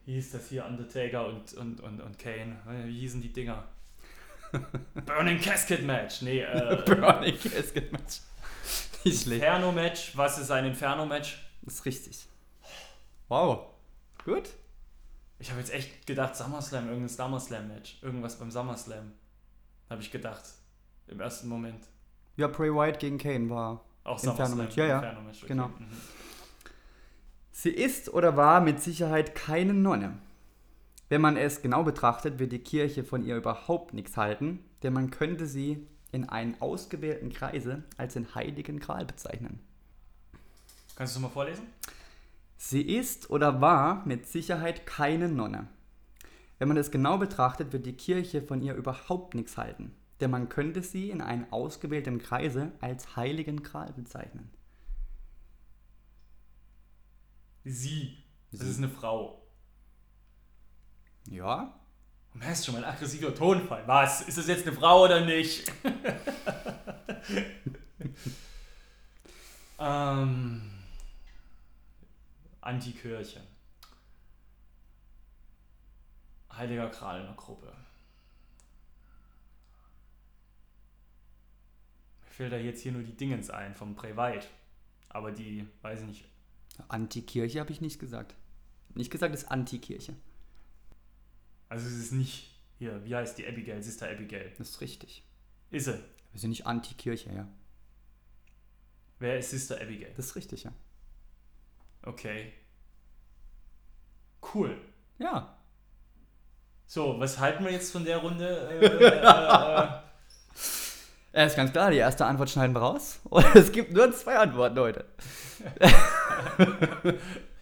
Wie hieß das hier? Undertaker und, und, und, und Kane. Wie hießen die Dinger? Burning Casket Match. Nee, äh, Burning Casket Match. Nicht schlecht. Inferno Match. Was ist ein Inferno Match? Das ist richtig. Wow. Gut. Ich habe jetzt echt gedacht, SummerSlam, irgendein SummerSlam-Match. Irgendwas beim SummerSlam. Habe ich gedacht. Im ersten Moment. Ja, Bray Wyatt gegen Kane war. Auch Inferno SummerSlam. Match, ja, ja. Inferno Match, okay. Genau. Mhm. Sie ist oder war mit Sicherheit keine Nonne. Wenn man es genau betrachtet, wird die Kirche von ihr überhaupt nichts halten, denn man könnte sie in einen ausgewählten Kreise als den heiligen Gral bezeichnen. Kannst du es mal vorlesen? Sie ist oder war mit Sicherheit keine Nonne. Wenn man es genau betrachtet, wird die Kirche von ihr überhaupt nichts halten, denn man könnte sie in einen ausgewählten Kreise als heiligen Gral bezeichnen. Sie. Das Sie. ist eine Frau. Ja, Du merkst schon mal ein aggressiver Tonfall. Was? Ist das jetzt eine Frau oder nicht? ähm, Antikirche. Heiliger Kral in der Gruppe. Mir fällt da jetzt hier nur die Dingens ein vom Previte. Aber die, weiß ich nicht. Antikirche habe ich nicht gesagt. Nicht gesagt, es ist Antikirche. Also es ist nicht hier, wie heißt die Abigail? Sister Abigail. Das ist richtig. Ist sie. Wir sind nicht Antikirche, ja. Wer ist Sister Abigail? Das ist richtig, ja. Okay. Cool. Ja. So, was halten wir jetzt von der Runde? Äh, äh, Ja, ist ganz klar, die erste Antwort schneiden wir raus. Und es gibt nur zwei Antworten heute.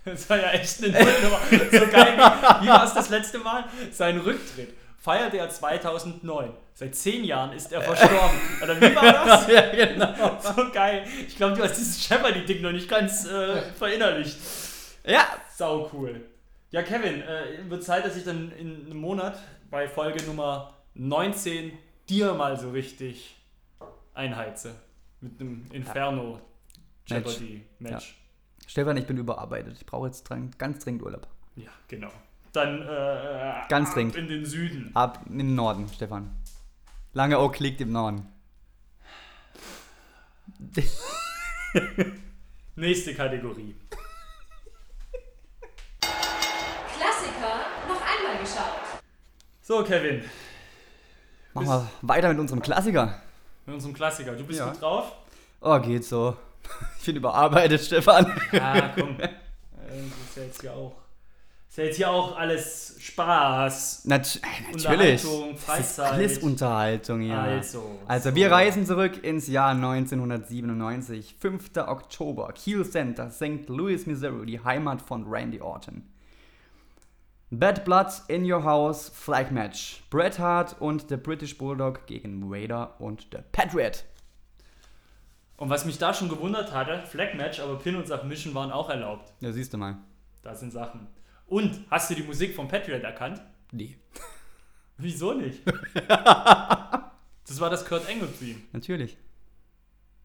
das war ja echt eine Nullnummer. So geil. Wie, wie war es das letzte Mal? Sein Rücktritt feierte er 2009. Seit zehn Jahren ist er verstorben. Oder wie war das? ja, genau. So geil. Ich glaube, du hast dieses Jeopardy-Ding noch nicht ganz äh, verinnerlicht. Ja, Sau cool. Ja, Kevin, äh, wird Zeit, dass ich dann in einem Monat bei Folge Nummer 19 dir mal so richtig einheize. Mit einem Inferno Jeopardy Match. Stefan, ich bin überarbeitet. Ich brauche jetzt dran, ganz dringend Urlaub. Ja, genau. Dann äh, Ganz ab dringend. in den Süden. Ab in den Norden, Stefan. Lange Oak liegt im Norden. Nächste Kategorie. Klassiker noch einmal geschaut. So, Kevin, Machen wir weiter mit unserem Klassiker. mit unserem Klassiker. Du bist Ja. gut drauf? Oh, geht so. Ich bin überarbeitet, Stefan. Ja, komm. Das ist ja jetzt hier auch. Ist ja jetzt hier auch alles Spaß. Nat äh, natürlich. Unterhaltung, Das ist Freizeit. alles Unterhaltung, ja. Also. Also so. wir reisen zurück ins Jahr 1997, 5. Oktober, Kiel Center, St. Louis, Missouri, die Heimat von Randy Orton. Bad Blood in Your House, Flag Match. Bret Hart und der British Bulldog gegen Vader und der Patriot. Und was mich da schon gewundert hatte, Flag Match, aber Pin und Submission waren auch erlaubt. Ja, siehst du mal. Das sind Sachen. Und hast du die Musik von Patriot erkannt? Nee. Wieso nicht? das war das Kurt Angle Theme. Natürlich.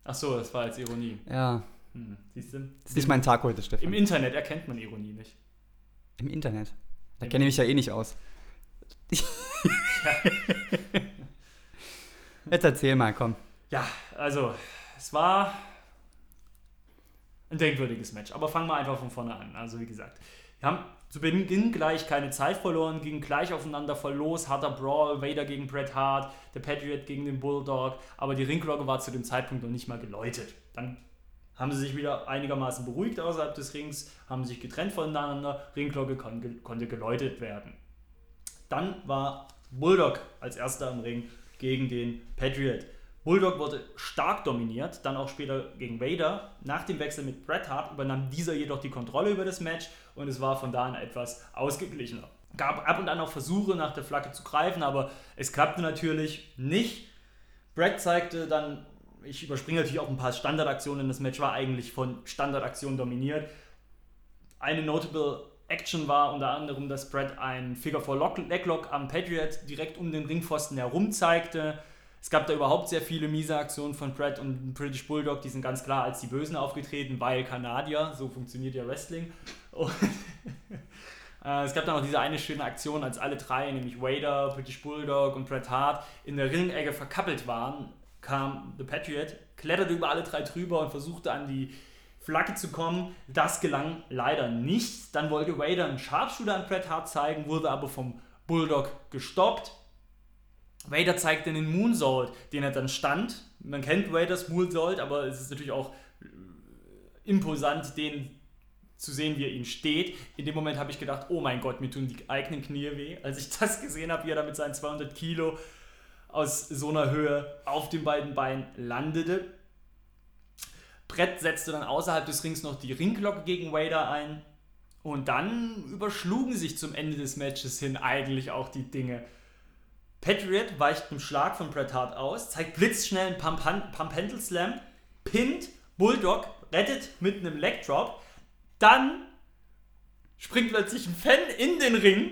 Ach so, das war als Ironie. Ja, Hm, siehst du? das ist nicht mein Tag heute, Im Stefan. Internet erkennt man Ironie nicht. Im Internet. Da Im- kenne ich mich ja eh nicht aus. Jetzt erzähl mal, komm. Ja, also, es war ein denkwürdiges Match. Aber fangen wir einfach von vorne an. Also, wie gesagt, wir haben zu Beginn gleich keine Zeit verloren, gingen gleich aufeinander voll los. Harter Brawl, Vader gegen Bret Hart, der Patriot gegen den Bulldog. Aber die Ringglocke war zu dem Zeitpunkt noch nicht mal geläutet. Dann haben sie sich wieder einigermaßen beruhigt außerhalb des Rings, haben sich getrennt voneinander, Ringglocke kon konnte geläutet werden. Dann war Bulldog als erster im Ring gegen den Patriot. Bulldog wurde stark dominiert, dann auch später gegen Vader. Nach dem Wechsel mit Bret Hart übernahm dieser jedoch die Kontrolle über das Match und es war von da an etwas ausgeglichener. Gab ab und an auch Versuche nach der Flagge zu greifen, aber es klappte natürlich nicht. Bret zeigte dann, ich überspringe natürlich auch ein paar Standardaktionen, das Match war eigentlich von Standardaktionen dominiert. Eine notable Action war unter anderem, dass Bret ein Figure 4 Leglock am Patriot direkt um den Ringpfosten herum zeigte. Es gab da überhaupt sehr viele miese Aktionen von Brett und British Bulldog, die sind ganz klar als die Bösen aufgetreten, weil Kanadier, so funktioniert ja Wrestling. Und äh, es gab dann noch diese eine schöne Aktion, als alle drei, nämlich Wader, British Bulldog und Bret Hart, in der Ringecke verkappelt waren, kam The Patriot, kletterte über alle drei drüber und versuchte an die Flagge zu kommen. Das gelang leider nicht. Dann wollte Wader einen Sharpshooter an Bret Hart zeigen, wurde aber vom Bulldog gestoppt. Vader zeigt den Moonsault, den er dann stand. Man kennt Vaders Moonsault, aber es ist natürlich auch äh, imposant, den zu sehen, wie er ihn steht. In dem Moment habe ich gedacht, oh mein Gott, mir tun die eigenen Knie weh. Als ich das gesehen habe, wie er da mit seinen 200 Kilo aus so einer Höhe auf den beiden Beinen landete. Brett setzte dann außerhalb des Rings noch die Ringglocke gegen Vader ein. Und dann überschlugen sich zum Ende des Matches hin eigentlich auch die Dinge. Patriot weicht einem Schlag von Bret Hart aus, zeigt blitzschnell einen Pump, Pump pinnt Bulldog, rettet mit einem Leg Drop, dann springt plötzlich ein Fan in den Ring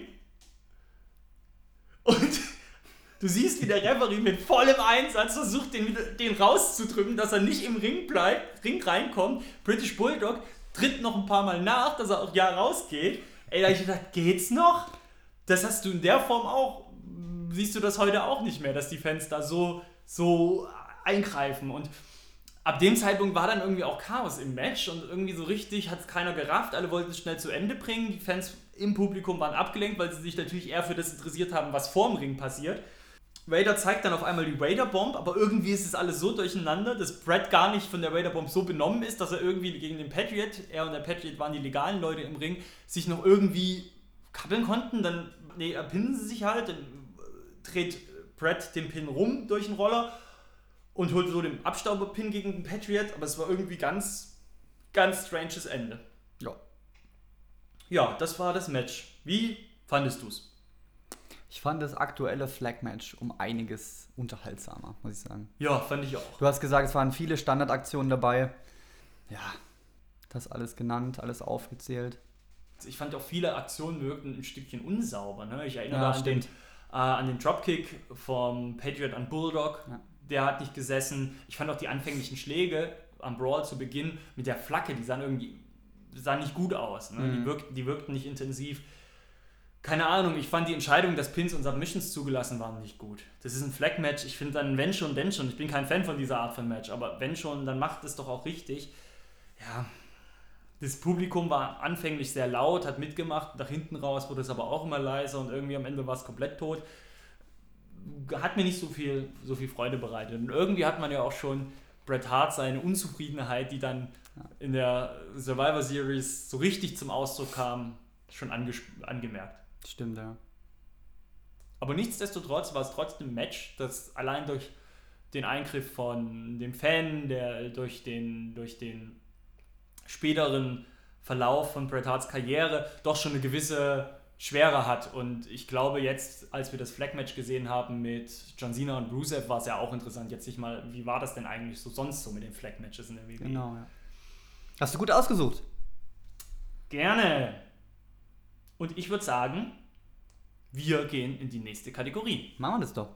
und du siehst, wie der Referee mit vollem Einsatz versucht, den, den rauszudrücken, dass er nicht im Ring bleibt, Ring reinkommt. British Bulldog tritt noch ein paar Mal nach, dass er auch ja rausgeht. Ey, da hab ich gedacht, geht's noch? Das hast du in der Form auch siehst du das heute auch nicht mehr, dass die Fans da so, so eingreifen. Und ab dem Zeitpunkt war dann irgendwie auch Chaos im Match und irgendwie so richtig hat es keiner gerafft. Alle wollten es schnell zu Ende bringen. Die Fans im Publikum waren abgelenkt, weil sie sich natürlich eher für das interessiert haben, was vorm Ring passiert. Vader zeigt dann auf einmal die Vader Bomb, aber irgendwie ist es alles so durcheinander, dass Brett gar nicht von der Vader Bomb so benommen ist, dass er irgendwie gegen den Patriot, er und der Patriot waren die legalen Leute im Ring, sich noch irgendwie kappeln konnten. Dann nee, erpinnen sie sich halt, dreht Brett den Pin rum durch den Roller und holt so den Abstauberpin gegen den Patriot, aber es war irgendwie ganz, ganz stranges Ende. Ja. Ja, das war das Match. Wie fandest du es? Ich fand das aktuelle Flag-Match um einiges unterhaltsamer, muss ich sagen. Ja, fand ich auch. Du hast gesagt, es waren viele Standardaktionen dabei. Ja, das alles genannt, alles aufgezählt. Ich fand auch viele Aktionen wirkten ein Stückchen unsauber. Ne? Ich erinnere Ja, an den stimmt. Äh, an den Dropkick vom Patriot an Bulldog. Ja. Der hat nicht gesessen. Ich fand auch die anfänglichen Schläge am Brawl zu Beginn mit der Flagge, die sahen irgendwie sahen nicht gut aus. Ne? Die, Mhm. wirkten, die wirkten nicht intensiv. Keine Ahnung, ich fand die Entscheidung, dass Pins und Submissions zugelassen waren, nicht gut. Das ist ein Flag-Match. Ich finde dann, wenn schon, denn schon. Ich bin kein Fan von dieser Art von Match, aber wenn schon, dann macht es doch auch richtig. Ja, das Publikum war anfänglich sehr laut, hat mitgemacht, nach hinten raus wurde es aber auch immer leiser und irgendwie am Ende war es komplett tot. Hat mir nicht so viel, so viel Freude bereitet. Und irgendwie hat man ja auch schon Bret Hart seine Unzufriedenheit, die dann in der Survivor Series so richtig zum Ausdruck kam, schon angemerkt. Stimmt, ja. Aber nichtsdestotrotz war es trotzdem ein Match, das allein durch den Eingriff von dem Fan, der durch den, durch den späteren Verlauf von Bret Harts Karriere doch schon eine gewisse Schwere hat. Und ich glaube jetzt, als wir das Flag-Match gesehen haben mit John Cena und Rusev, war es ja auch interessant, jetzt sich mal, wie war das denn eigentlich so sonst so mit den Flag-Matches in der WWE? Genau, ja. Hast du gut ausgesucht. Gerne. Und ich würde sagen, wir gehen in die nächste Kategorie. Machen wir das doch.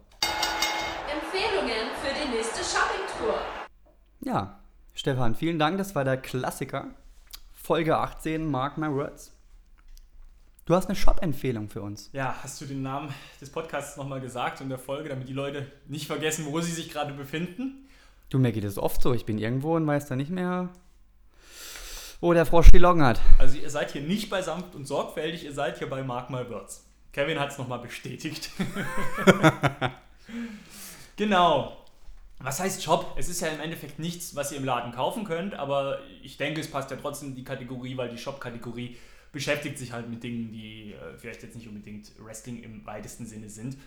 Empfehlungen für die nächste Shoppingtour. Ja, Stefan, vielen Dank. Das war der Klassiker. Folge 18, Mark My Words. Du hast eine Shop-Empfehlung für uns. Ja, hast du den Namen des Podcasts nochmal gesagt und der Folge, damit die Leute nicht vergessen, wo sie sich gerade befinden? Du, mir geht es oft so. Ich bin irgendwo und weiß dann nicht mehr, wo der Frosch die Locken hat. Also ihr seid hier nicht bei sanft und sorgfältig, ihr seid hier bei Mark My Words. Kevin hat es nochmal bestätigt. genau. Was heißt Shop? Es ist ja im Endeffekt nichts, was ihr im Laden kaufen könnt, aber ich denke, es passt ja trotzdem in die Kategorie, weil die Shop-Kategorie beschäftigt sich halt mit Dingen, die äh, vielleicht jetzt nicht unbedingt Wrestling im weitesten Sinne sind.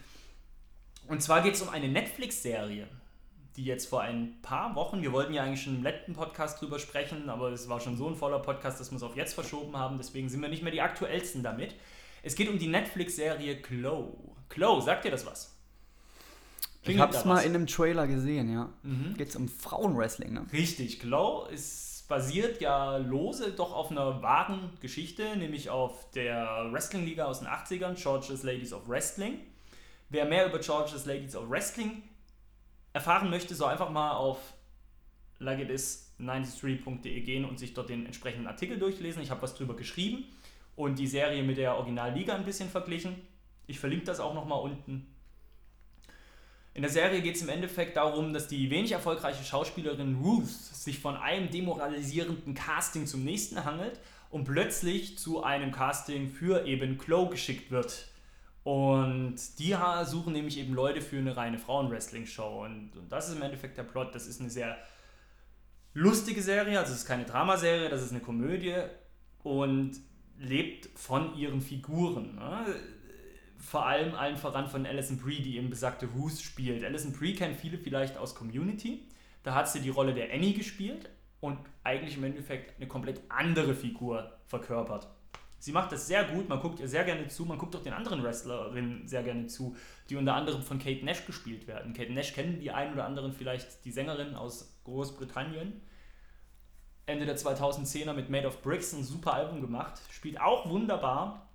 Und zwar geht es um eine Netflix-Serie, die jetzt vor ein paar Wochen, wir wollten ja eigentlich schon im letzten Podcast drüber sprechen, aber es war schon so ein voller Podcast, dass wir es auf jetzt verschoben haben, deswegen sind wir nicht mehr die aktuellsten damit. Es geht um die Netflix-Serie Glow. Glow, sagt dir das was? Ich Klingelt hab's da mal in einem Trailer gesehen, ja. Mhm. Geht's um Frauenwrestling, ne? Richtig, Glow ist basiert ja lose doch auf einer wahren Geschichte, nämlich auf der Wrestling-Liga aus den 80ern, George's Ladies of Wrestling. Wer mehr über George's Ladies of Wrestling erfahren möchte, soll einfach mal auf likeitis93.de gehen und sich dort den entsprechenden Artikel durchlesen. Ich habe was drüber geschrieben und die Serie mit der Originalliga ein bisschen verglichen. Ich verlinke das auch nochmal unten. In der Serie geht es im Endeffekt darum, dass die wenig erfolgreiche Schauspielerin Ruth sich von einem demoralisierenden Casting zum nächsten hangelt und plötzlich zu einem Casting für eben Chloe geschickt wird. Und die suchen nämlich eben Leute für eine reine Frauen-Wrestling-Show. Und, und das ist im Endeffekt der Plot. Das ist eine sehr lustige Serie, also es ist keine Dramaserie, das ist eine Komödie und lebt von ihren Figuren. Ne? Vor allem allen voran von Alison Brie, die eben besagte Ruth spielt. Alison Brie kennen viele vielleicht aus Community. Da hat sie die Rolle der Annie gespielt und eigentlich im Endeffekt eine komplett andere Figur verkörpert. Sie macht das sehr gut, man guckt ihr sehr gerne zu, man guckt auch den anderen Wrestlerinnen sehr gerne zu, die unter anderem von Kate Nash gespielt werden. Kate Nash kennen die einen oder anderen vielleicht die Sängerin aus Großbritannien. Ende der 2010er mit Made of Bricks ein super Album gemacht, spielt auch wunderbar.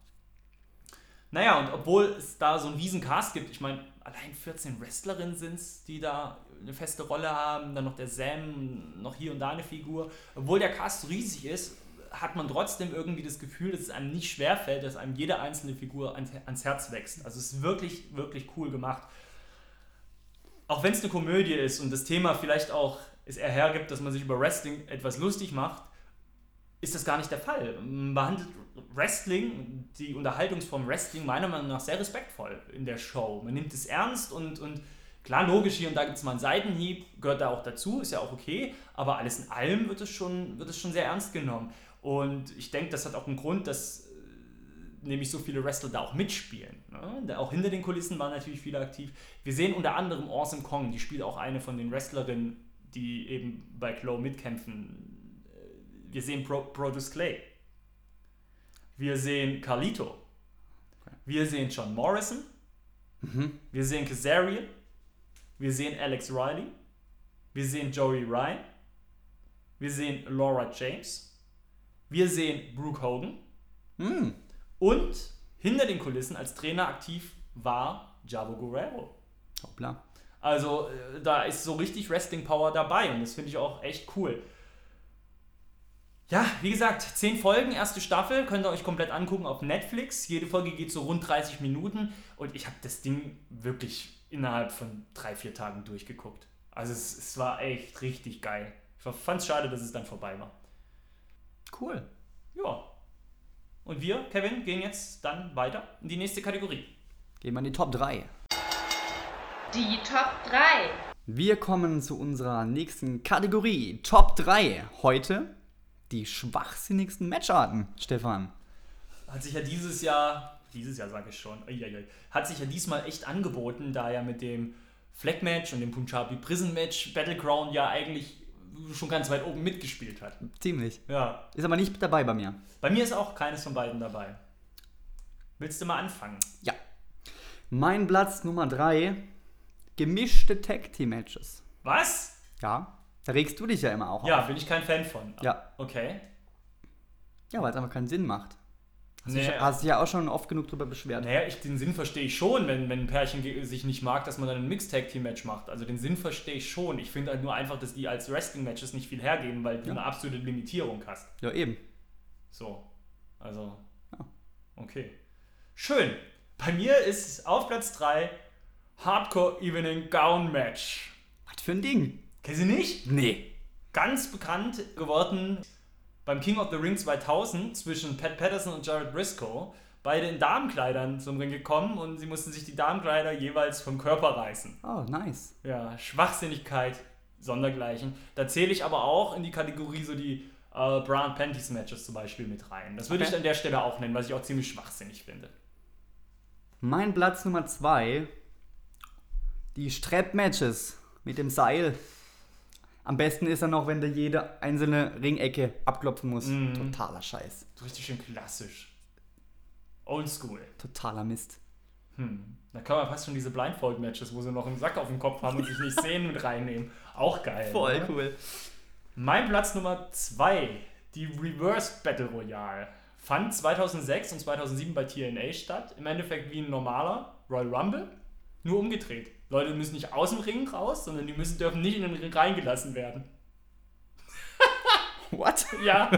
Naja, und obwohl es da so einen riesen Cast gibt, ich meine, allein 14 Wrestlerinnen sind es, die da eine feste Rolle haben, dann noch der Sam, noch hier und da eine Figur. Obwohl der Cast so riesig ist, hat man trotzdem irgendwie das Gefühl, dass es einem nicht schwerfällt, dass einem jede einzelne Figur ans, Herz wächst. Also es ist wirklich, wirklich cool gemacht. Auch wenn es eine Komödie ist und das Thema vielleicht auch es eher hergibt, dass man sich über Wrestling etwas lustig macht, ist das gar nicht der Fall. Man behandelt Wrestling, die Unterhaltungsform Wrestling, meiner Meinung nach sehr respektvoll in der Show. Man nimmt es ernst und, und klar, logisch, hier und da gibt es mal einen Seitenhieb, gehört da auch dazu, ist ja auch okay, aber alles in allem wird es schon, wird es schon sehr ernst genommen. Und ich denke, das hat auch einen Grund, dass äh, nämlich so viele Wrestler da auch mitspielen. Ne? Auch hinter den Kulissen waren natürlich viele aktiv. Wir sehen unter anderem Awesome Kong, die spielt auch eine von den Wrestlerinnen, die eben bei Chloe mitkämpfen. Äh, Wir sehen Pro Produce Clay. Wir sehen Carlito. Wir sehen John Morrison. Wir sehen Kazarian. Wir sehen Alex Riley. Wir sehen Joey Ryan. Wir sehen Laura James. Wir sehen Brooke Hogan. Hm. Und hinter den Kulissen als Trainer aktiv war Javo Guerrero. Hoppla. Also äh, da ist so richtig Wrestling Power dabei und das finde ich auch echt cool. Ja, wie gesagt, 10 Folgen, erste Staffel, könnt ihr euch komplett angucken auf Netflix. Jede Folge geht so rund 30 Minuten und ich habe das Ding wirklich innerhalb von drei, vier Tagen durchgeguckt. Also es, es war echt richtig geil. Ich fand es schade, dass es dann vorbei war. Cool. Ja. Und wir, Kevin, gehen jetzt dann weiter in die nächste Kategorie. Gehen wir in die Top 3. Die Top 3. Wir kommen zu unserer nächsten Kategorie. Top 3. Heute die schwachsinnigsten Matcharten, Stefan. Hat sich ja dieses Jahr, dieses Jahr sage ich schon, uiuiui, hat sich ja diesmal echt angeboten, da ja mit dem Flag Match und dem Punjabi Prison Match Battleground ja eigentlich schon ganz weit oben mitgespielt hat. Ziemlich. Ja. Ist aber nicht dabei bei mir. Bei mir ist auch keines von beiden dabei. Willst du mal anfangen? Ja. Mein Platz Nummer 3. Gemischte Tag Team Matches. Was? Ja. Da regst du dich ja immer auch Ja, auf. bin ich kein Fan von. Ja. Okay. Ja, weil es einfach keinen Sinn macht. Hast, Nee. dich, hast dich ja auch schon oft genug drüber beschwert. Naja, ich, den Sinn verstehe ich schon, wenn, wenn ein Pärchen sich nicht mag, dass man dann ein Mixed-Tag-Team-Match macht. Also den Sinn verstehe ich schon. Ich finde halt nur einfach, dass die als Wrestling-Matches nicht viel hergeben, weil du Ja. eine absolute Limitierung hast. Ja, eben. So. Also. Ja. Okay. Schön. Bei mir ist auf Platz 3 Hardcore Evening Gown Match. Was für ein Ding? Kennst du nicht? Nee. Ganz bekannt geworden beim King of the Ring 2000 zwischen Pat Patterson und Jared Briscoe. beide in Damenkleidern zum Ring gekommen und sie mussten sich die Damenkleider jeweils vom Körper reißen. Oh, nice. Ja, Schwachsinnigkeit, sondergleichen. Da zähle ich aber auch in die Kategorie so die äh, Bra and Panties Matches zum Beispiel mit rein. Das würde Okay. ich an der Stelle auch nennen, was ich auch ziemlich schwachsinnig finde. Mein Platz Nummer zwei. Die Strap-Matches mit dem Seil. Am besten ist er noch, wenn du jede einzelne Ringecke abklopfen musst. Mhm. Totaler Scheiß. Richtig schön klassisch. Oldschool. Totaler Mist. Hm. Da kann man fast schon diese Blindfold-Matches, wo sie noch einen Sack auf dem Kopf haben und sich nicht sehen, mit reinnehmen. Auch geil. oder? cool. Mein Platz Nummer 2, die Reverse Battle Royale, fand 2006 und 2007 bei TNA statt. Im Endeffekt wie ein normaler Royal Rumble, nur umgedreht. Leute müssen nicht aus dem Ring raus, sondern die müssen, dürfen nicht in den Ring reingelassen werden. What? Ja,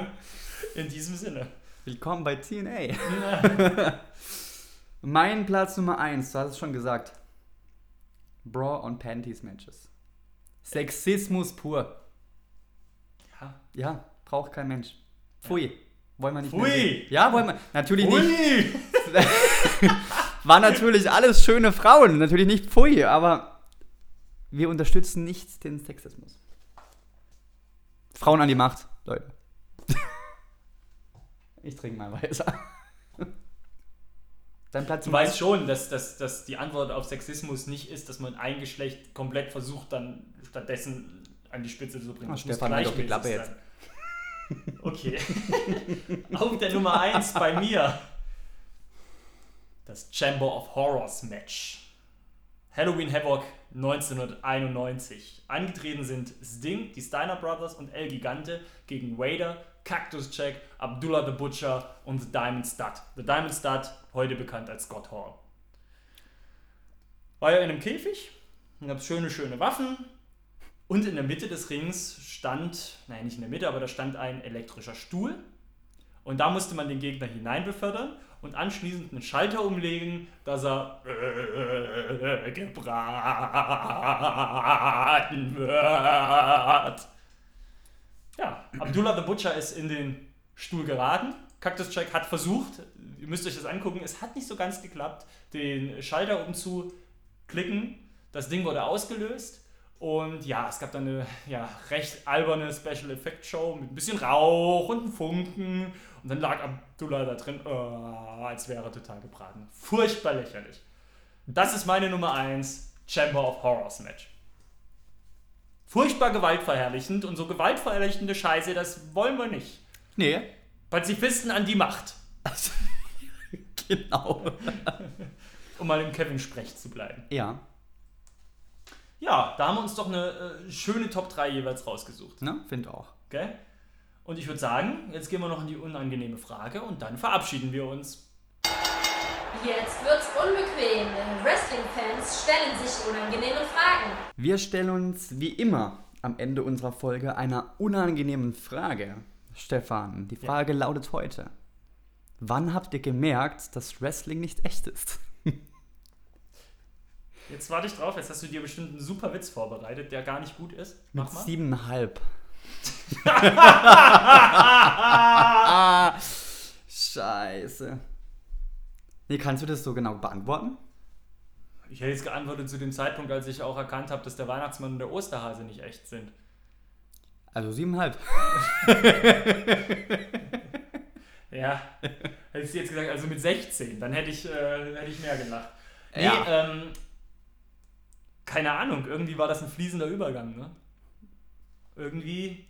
in diesem Sinne. Willkommen bei TNA. mein Platz Nummer eins, du hast es schon gesagt. Bra und Panties Matches. Sexismus pur. Ja. Ja, braucht kein Mensch. Pfui. Wollen wir nicht Pfui. Ja, wollen wir. Natürlich nicht. War natürlich alles schöne Frauen, natürlich nicht Pfui, aber wir unterstützen nicht den Sexismus. Frauen an die Macht, Leute. Ich trinke mal weiter. Dein Platz Du weißt schon, dass, dass, dass die Antwort auf Sexismus nicht ist, dass man ein Geschlecht komplett versucht, dann stattdessen an die Spitze zu bringen. Muss Stefan, halt doch die Klappe sein. Okay. auf der Nummer 1 bei mir. Das Chamber of Horrors Match. Halloween Havoc 1991. Angetreten sind Sting, die Steiner Brothers und El Gigante gegen Vader, Cactus Jack, Abdullah the Butcher und The Diamond Stud. The Diamond Stud, heute bekannt als Scott Hall. War ja in einem Käfig, gab schöne, schöne Waffen und in der Mitte des Rings stand, nein, nicht in der Mitte, aber da stand ein elektrischer Stuhl und da musste man den Gegner hinein befördern und anschließend einen Schalter umlegen, dass er äh, gebraten wird. Ja, Abdullah the Butcher ist in den Stuhl geraten. Cactus Jack hat versucht, ihr müsst euch das angucken, es hat nicht so ganz geklappt, den Schalter umzuklicken. Das Ding wurde ausgelöst. Und ja, es gab dann eine ja, recht alberne Special Effect Show mit ein bisschen Rauch und Funken. Und dann lag Abdullah da drin, äh, als wäre er total gebraten. Furchtbar lächerlich. Das ist meine Nummer 1 Chamber of Horrors Match. Furchtbar gewaltverherrlichend und so gewaltverherrlichende Scheiße, das wollen wir nicht. Nee. Pazifisten an die Macht, Genau. um mal im Kevin-Sprech zu bleiben. Ja, Ja, da haben wir uns doch eine äh, schöne Top 3 jeweils rausgesucht. ne? Finde auch. Okay? Und ich würde sagen, jetzt gehen wir noch in die unangenehme Frage und dann verabschieden wir uns. Jetzt wird's unbequem. Wrestling-Fans stellen sich unangenehme Fragen. Wir stellen uns wie immer am Ende unserer Folge einer unangenehmen Frage. Stefan, die Frage lautet heute: Wann habt ihr gemerkt, dass Wrestling nicht echt ist? Jetzt warte ich drauf, jetzt hast du dir bestimmt einen super Witz vorbereitet, der gar nicht gut ist. Mit Mach mal. siebeneinhalb. Scheiße. Nee, kannst du das so genau beantworten? Ich hätte jetzt geantwortet zu dem Zeitpunkt, als ich auch erkannt habe, dass der Weihnachtsmann und der Osterhase nicht echt sind. Also siebeneinhalb. Ja, hättest du jetzt gesagt, also mit 16, dann hätte ich, äh, hätte ich mehr gelacht. Nee, Ja. ähm, keine Ahnung, irgendwie war das ein fließender Übergang, ne? Irgendwie.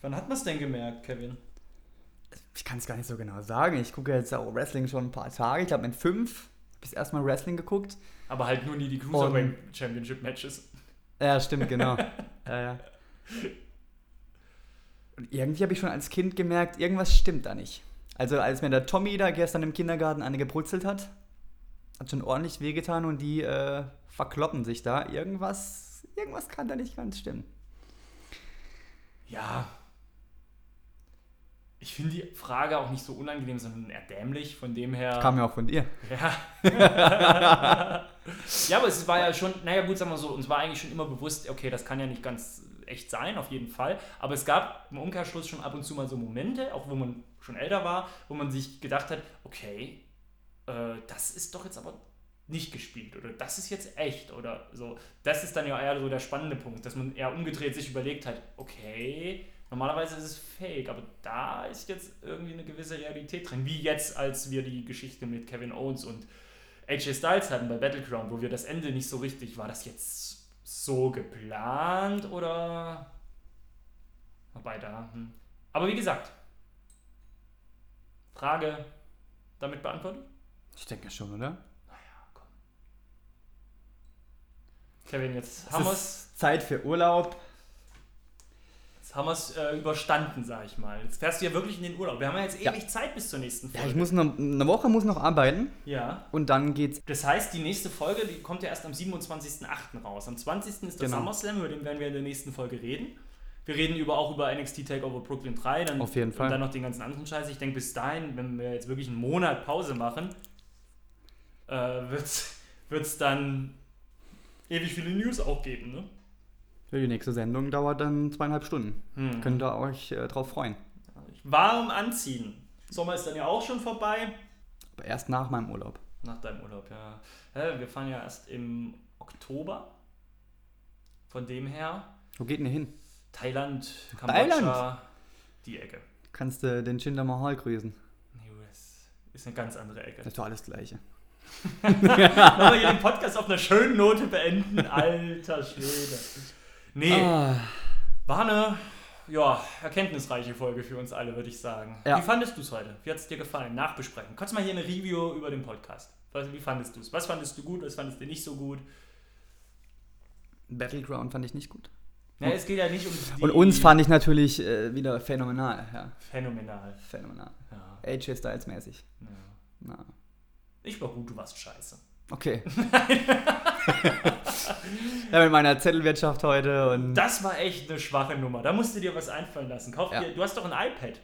Wann hat man es denn gemerkt, Kevin? Ich kann es gar nicht so genau sagen. Ich gucke jetzt auch Wrestling schon ein paar Tage. Ich habe mit fünf bis erstmal Wrestling geguckt. Aber halt nur nie die Cruiserweight Championship Matches. Ja, stimmt, genau. ja, ja. Und irgendwie habe ich schon als Kind gemerkt, irgendwas stimmt da nicht. Also als mir der Tommy da gestern im Kindergarten eine gebrutzelt hat, hat schon ordentlich wehgetan und die äh, verkloppen sich da. Irgendwas, irgendwas kann da nicht ganz stimmen. Ja. Ich finde die Frage auch nicht so unangenehm, sondern eher dämlich, von dem her. Kam ja auch von dir. Ja. ja, aber es war ja schon, naja gut, sagen wir so, uns war eigentlich schon immer bewusst, okay, das kann ja nicht ganz echt sein, auf jeden Fall. Aber es gab im Umkehrschluss schon ab und zu mal so Momente, auch wo man schon älter war, wo man sich gedacht hat, okay, äh, das ist doch jetzt aber nicht gespielt oder das ist jetzt echt oder so. Das ist dann ja eher so der spannende Punkt, dass man eher umgedreht sich überlegt hat, okay, normalerweise ist es fake, aber da ist jetzt irgendwie eine gewisse Realität drin. Wie jetzt, als wir die Geschichte mit Kevin Owens und AJ Styles hatten bei Battleground, wo wir das Ende nicht so richtig, war das jetzt so geplant oder wobei da. Hm. Aber wie gesagt, Frage damit beantwortet? Ich denke schon, oder? Kevin, jetzt Es haben wir es Zeit für Urlaub. jetzt haben wir's, äh, überstanden, sag ich mal. Jetzt fährst du ja wirklich in den Urlaub. Wir haben ja jetzt Ja. ewig Zeit bis zur nächsten Ja, Folge. ich muss noch, eine Woche muss noch arbeiten ja. und dann geht's. Das heißt, die nächste Folge, die kommt ja erst am 27.08. raus. Am 20. ist der Genau. SummerSlam, über den werden wir in der nächsten Folge reden. Wir reden über, auch über NXT TakeOver Brooklyn 3. Dann, Auf jeden Fall. Und dann noch den ganzen anderen Scheiß. Ich denke, bis dahin, wenn wir jetzt wirklich einen Monat Pause machen, äh, wird es dann ewig viele News auch geben. Ne? Die nächste Sendung dauert dann zweieinhalb Stunden. Hm. Könnt ihr euch äh, drauf freuen. Warm anziehen. Sommer ist dann ja auch schon vorbei. Aber erst nach meinem Urlaub. Nach deinem Urlaub, ja. Hä, Wir fahren ja erst im Oktober. Von dem her. Wo geht denn ihr hin? Thailand, Kambodscha, Thailand? die Ecke. Kannst du den Jinder Mahal grüßen? US ist eine ganz andere Ecke. Das ist doch alles Gleiche. Wollen wir hier den Podcast auf einer schönen Note beenden? Alter Schwede. Nee, Ah, war eine ja, erkenntnisreiche Folge für uns alle, würde ich sagen. Ja. Wie fandest du es heute? Wie hat es dir gefallen? Nachbesprechen. Kannst du mal hier eine Review über den Podcast? Wie fandest du es? Was fandest du gut? Was fandest du nicht so gut? Battleground fand ich nicht gut. Ja, es geht ja nicht um die Und uns fand ich natürlich äh, wieder phänomenal. Ja, phänomenal. phänomenal. Ja, AJ Styles mäßig. ja. Na, Ich war gut, du warst scheiße. okay. ja, mit meiner Zettelwirtschaft heute und. Das war echt eine schwache Nummer. Da musst du dir was einfallen lassen. Kauf Ja. dir, du hast doch ein iPad.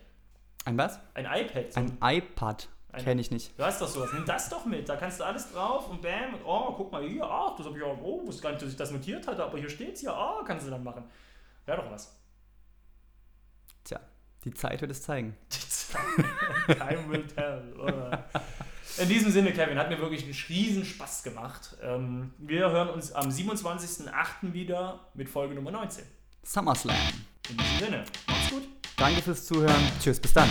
Ein was? Ein iPad. so Ein iPad. Kenne ich nicht. Du hast doch sowas. Nimm das doch mit. Da kannst du alles drauf und bam. Und, oh, guck mal hier. Ach, das habe ich auch. Oh, wusste gar nicht, dass ich das notiert hatte. Aber hier steht's ja. Oh, kannst du dann machen. Wäre doch was. Tja, die Zeit wird es zeigen. Time will tell. Oder? In diesem Sinne, Kevin, hat mir wirklich einen riesen Spaß gemacht. Ähm, wir hören uns am 27.08. wieder mit Folge Nummer 19. SummerSlam. In diesem Sinne, macht's gut. Danke fürs Zuhören. Tschüss, bis dann.